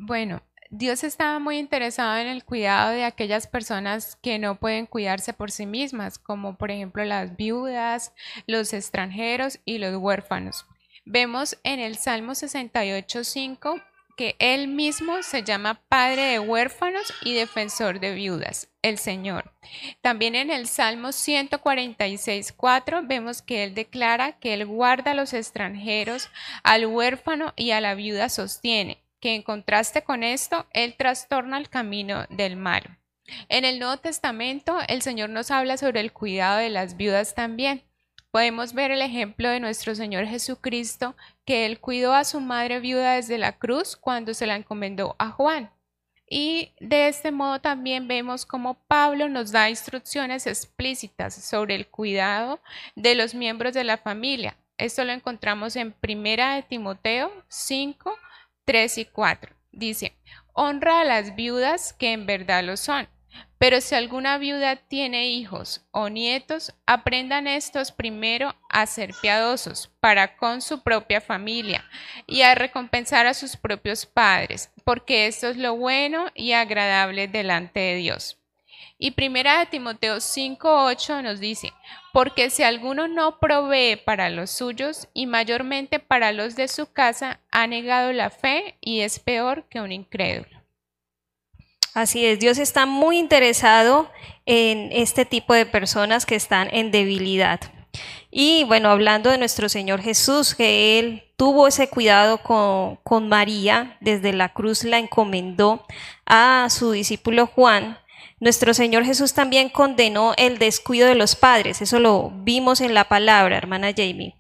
Bueno, Dios estaba muy interesado en el cuidado de aquellas personas que no pueden cuidarse por sí mismas, como por ejemplo las viudas, los extranjeros y los huérfanos. Vemos en el Salmo 68.5 que Él mismo se llama Padre de huérfanos y defensor de viudas, el Señor. También en el Salmo 146.4 vemos que Él declara que Él guarda a los extranjeros, al huérfano y a la viuda sostiene, que en contraste con esto, Él trastorna el camino del mal. En el Nuevo Testamento, el Señor nos habla sobre el cuidado de las viudas también. podemos ver el ejemplo de nuestro Señor Jesucristo, que Él cuidó a su madre viuda desde la cruz cuando se la encomendó a Juan. Y de este modo también vemos cómo Pablo nos da instrucciones explícitas sobre el cuidado de los miembros de la familia. Esto lo encontramos en Primera de Timoteo 5, 3 y 4. Dice, honra a las viudas que en verdad lo son pero si alguna viuda tiene hijos o nietos, aprendan estos primero a ser piadosos para con su propia familia y a recompensar a sus propios padres, porque esto es lo bueno y agradable delante de Dios. Y primera de Timoteo 5:8 nos dice, porque si alguno no provee para los suyos y mayormente para los de su casa, ha negado la fe y es peor que un incrédulo. Así es, Dios está muy interesado en este tipo de personas que están en debilidad. Y bueno, hablando de nuestro Señor Jesús, que Él tuvo ese cuidado con, con, María, desde la cruz la encomendó a su discípulo Juan, nuestro Señor Jesús también condenó el descuido de los padres, eso lo vimos en la palabra, hermana Jamie.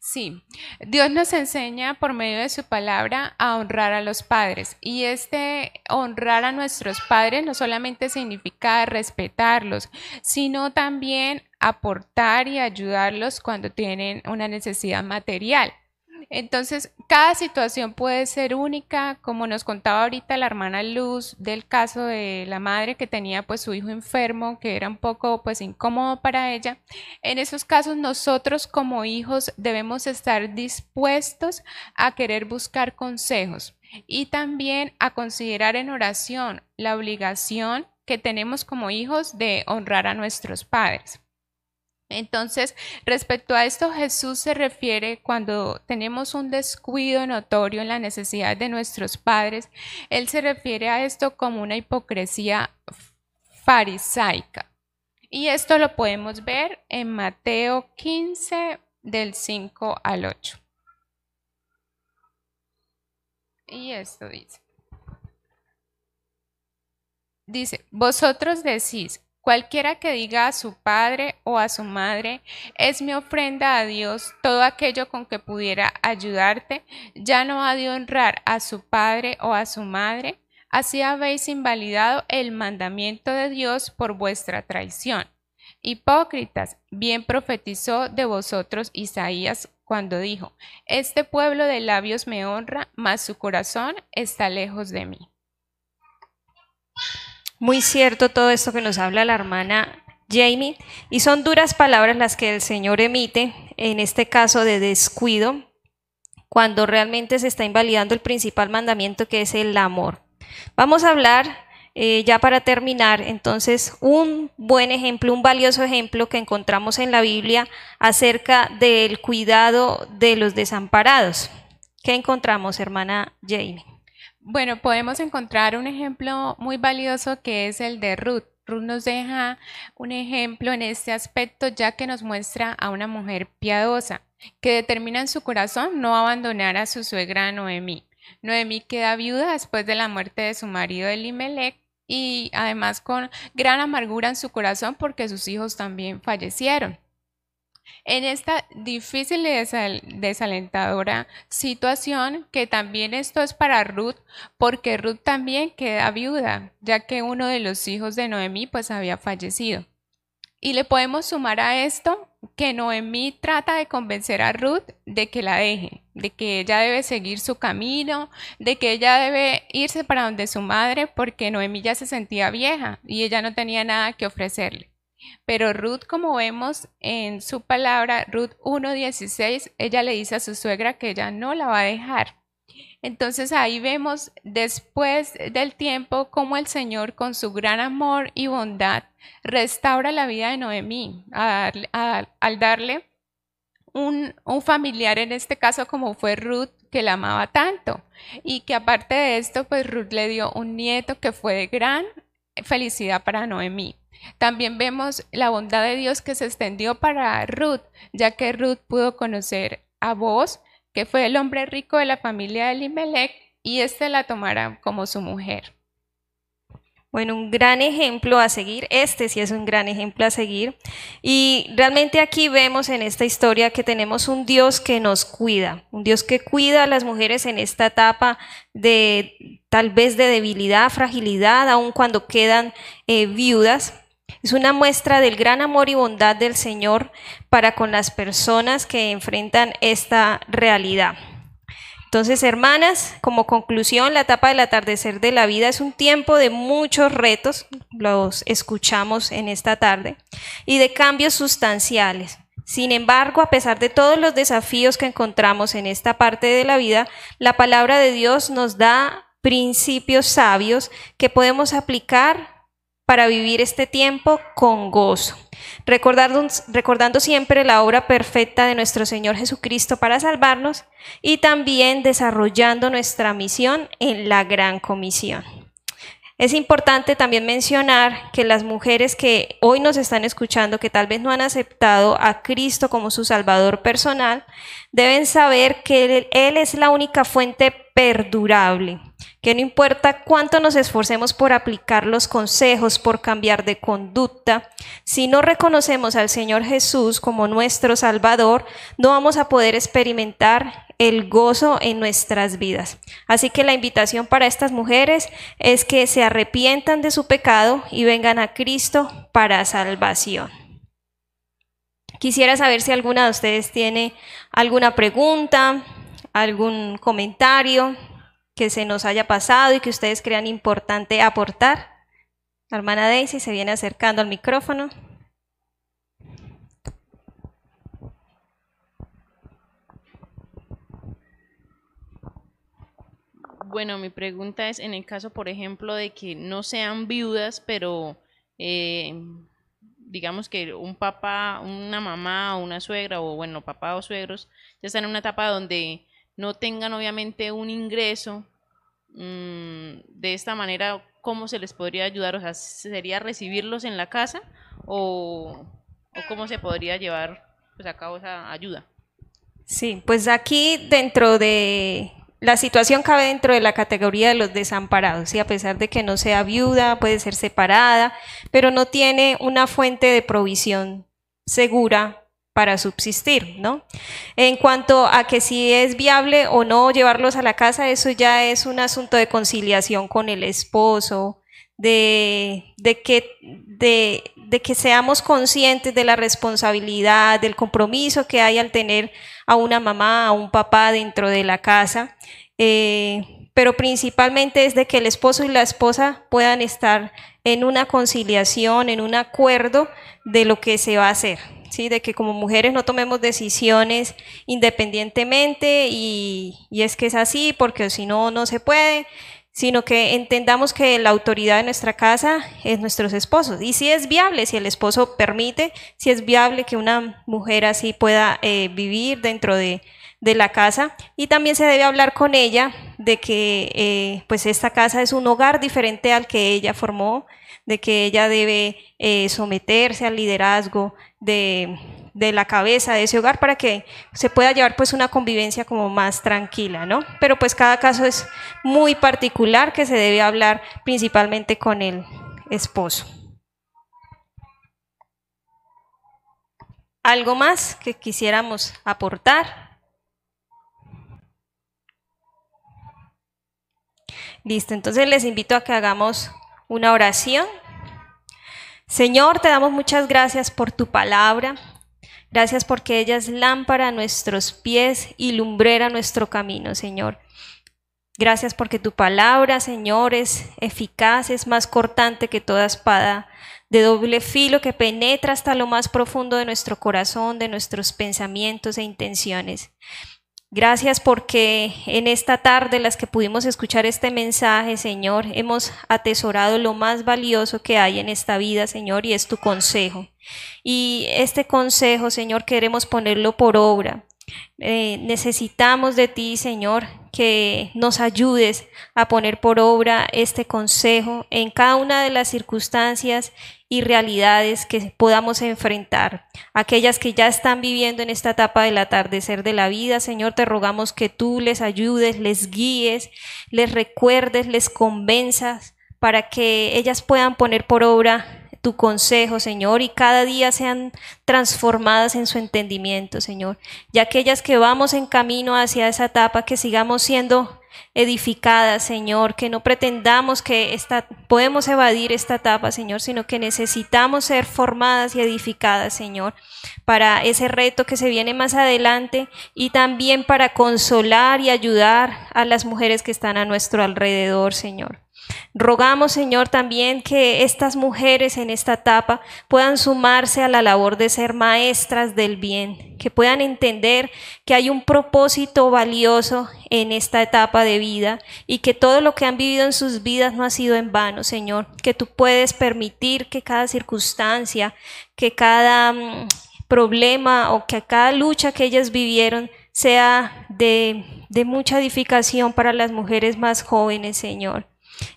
Sí, Dios nos enseña por medio de su palabra a honrar a los padres y este honrar a nuestros padres no solamente significa respetarlos, sino también aportar y ayudarlos cuando tienen una necesidad material. Entonces, cada situación puede ser única, como nos contaba ahorita la hermana Luz del caso de la madre que tenía pues su hijo enfermo, que era un poco pues incómodo para ella. En esos casos nosotros como hijos debemos estar dispuestos a querer buscar consejos y también a considerar en oración la obligación que tenemos como hijos de honrar a nuestros padres. Entonces, respecto a esto, Jesús se refiere cuando tenemos un descuido notorio en la necesidad de nuestros padres, Él se refiere a esto como una hipocresía farisaica. Y esto lo podemos ver en Mateo 15 del 5 al 8. Y esto dice. Dice, vosotros decís, Cualquiera que diga a su padre o a su madre, es mi ofrenda a Dios, todo aquello con que pudiera ayudarte, ya no ha de honrar a su padre o a su madre, así habéis invalidado el mandamiento de Dios por vuestra traición. Hipócritas, bien profetizó de vosotros Isaías cuando dijo, Este pueblo de labios me honra, mas su corazón está lejos de mí. Muy cierto todo esto que nos habla la hermana Jamie, y son duras palabras las que el Señor emite en este caso de descuido, cuando realmente se está invalidando el principal mandamiento que es el amor. Vamos a hablar eh, ya para terminar, entonces, un buen ejemplo, un valioso ejemplo que encontramos en la Biblia acerca del cuidado de los desamparados. ¿Qué encontramos, hermana Jamie? Bueno, podemos encontrar un ejemplo muy valioso que es el de Ruth. Ruth nos deja un ejemplo en este aspecto ya que nos muestra a una mujer piadosa que determina en su corazón no abandonar a su suegra Noemí. Noemí queda viuda después de la muerte de su marido Elimelech y además con gran amargura en su corazón porque sus hijos también fallecieron. En esta difícil y desalentadora situación, que también esto es para Ruth, porque Ruth también queda viuda, ya que uno de los hijos de Noemí pues había fallecido. Y le podemos sumar a esto que Noemí trata de convencer a Ruth de que la deje, de que ella debe seguir su camino, de que ella debe irse para donde su madre, porque Noemí ya se sentía vieja y ella no tenía nada que ofrecerle. Pero Ruth, como vemos en su palabra, Ruth 1.16, ella le dice a su suegra que ella no la va a dejar. Entonces ahí vemos después del tiempo cómo el Señor con su gran amor y bondad restaura la vida de Noemí al darle un, un, familiar en este caso como fue Ruth que la amaba tanto y que aparte de esto pues Ruth le dio un nieto que fue de gran felicidad para Noemí. También vemos la bondad de Dios que se extendió para Ruth, ya que Ruth pudo conocer a vos, que fue el hombre rico de la familia de Elimelech, y éste la tomara como su mujer. Bueno, un gran ejemplo a seguir, este sí es un gran ejemplo a seguir. Y realmente aquí vemos en esta historia que tenemos un Dios que nos cuida, un Dios que cuida a las mujeres en esta etapa de tal vez de debilidad, fragilidad, aun cuando quedan eh, viudas. Es una muestra del gran amor y bondad del Señor para con las personas que enfrentan esta realidad. Entonces, hermanas, como conclusión, la etapa del atardecer de la vida es un tiempo de muchos retos, los escuchamos en esta tarde, y de cambios sustanciales. Sin embargo, a pesar de todos los desafíos que encontramos en esta parte de la vida, la palabra de Dios nos da principios sabios que podemos aplicar para vivir este tiempo con gozo. Recordando, recordando, siempre la obra perfecta de nuestro Señor Jesucristo para salvarnos y también desarrollando nuestra misión en la gran comisión. Es importante también mencionar que las mujeres que hoy nos están escuchando, que tal vez no han aceptado a Cristo como su Salvador personal, deben saber que Él es la única fuente perdurable que no importa cuánto nos esforcemos por aplicar los consejos, por cambiar de conducta, si no reconocemos al Señor Jesús como nuestro Salvador, no vamos a poder experimentar el gozo en nuestras vidas. Así que la invitación para estas mujeres es que se arrepientan de su pecado y vengan a Cristo para salvación. Quisiera saber si alguna de ustedes tiene alguna pregunta, algún comentario que se nos haya pasado y que ustedes crean importante aportar. La hermana Daisy se viene acercando al micrófono. Bueno, mi pregunta es en el caso, por ejemplo, de que no sean viudas, pero eh, digamos que un papá, una mamá o una suegra, o bueno, papá o suegros, ya están en una etapa donde no tengan obviamente un ingreso, mm, de esta manera, ¿cómo se les podría ayudar? O sea, ¿sería recibirlos en la casa o, cómo se podría llevar pues, a cabo esa ayuda? Sí, pues aquí dentro de la situación cabe dentro de la categoría de los desamparados, y a pesar de que no sea viuda, puede ser separada, pero no tiene una fuente de provisión segura para subsistir, ¿no? En cuanto a que si es viable o no llevarlos a la casa, eso ya es un asunto de conciliación con el esposo, de, que, seamos conscientes de la responsabilidad, del compromiso que hay al tener a una mamá, a un papá dentro de la casa. Eh, pero principalmente es de que el esposo y la esposa puedan estar en una conciliación, en un acuerdo de lo que se va a hacer, ¿sí? de que como mujeres no tomemos decisiones independientemente y, es que es así porque si no, no se puede, sino que entendamos que la autoridad de nuestra casa es nuestros esposos. Y si es viable, si el esposo permite, si es viable que una mujer así pueda eh, vivir dentro de, la casa. Y también se debe hablar con ella de que eh, pues esta casa es un hogar diferente al que ella formó, de que ella debe eh, someterse al liderazgo de, la cabeza de ese hogar para que se pueda llevar pues una convivencia como más tranquila, ¿no? Pero pues cada caso es muy particular que se debe hablar principalmente con el esposo. ¿Algo más que quisiéramos aportar? Listo, entonces les invito a que hagamos una oración. Señor, te damos muchas gracias por tu palabra. Gracias porque ella es lámpara a nuestros pies y lumbrera nuestro camino, Señor. Gracias porque tu palabra, Señor, es eficaz, es más cortante que toda espada de doble filo que penetra hasta lo más profundo de nuestro corazón, de nuestros pensamientos e intenciones. Gracias porque en esta tarde, las que pudimos escuchar este mensaje, Señor, hemos atesorado lo más valioso que hay en esta vida, Señor, y es tu consejo. Y este consejo, Señor, queremos ponerlo por obra. Eh, necesitamos de ti, Señor, que nos ayudes a poner por obra este consejo en cada una de las circunstancias y realidades que podamos enfrentar. Aquellas que ya están viviendo en esta etapa del atardecer de la vida, Señor, te rogamos que tú les ayudes, les guíes, les recuerdes, les convenzas para que ellas puedan poner por obra tu consejo, Señor, y cada día sean transformadas en su entendimiento, Señor. Y aquellas que vamos en camino hacia esa etapa, que sigamos siendo edificadas, Señor, que no pretendamos que esta, podemos evadir esta etapa, Señor, sino que necesitamos ser formadas y edificadas, Señor, para ese reto que se viene más adelante y también para consolar y ayudar a las mujeres que están a nuestro alrededor, Señor. Rogamos, Señor, también que estas mujeres en esta etapa puedan sumarse a la labor de ser maestras del bien, que puedan entender que hay un propósito valioso en esta etapa de vida y que todo lo que han vivido en sus vidas no ha sido en vano, Señor, que tú puedes permitir que cada circunstancia, que cada mm, problema o que cada lucha que ellas vivieron sea de, de mucha edificación para las mujeres más jóvenes, Señor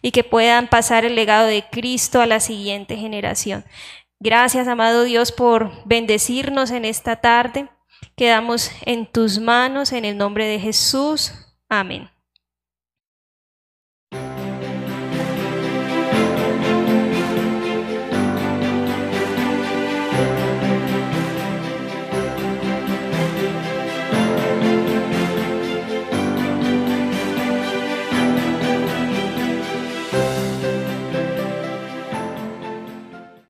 y que puedan pasar el legado de Cristo a la siguiente generación. Gracias, amado Dios, por bendecirnos en esta tarde. Quedamos en tus manos, en el nombre de Jesús. Amén.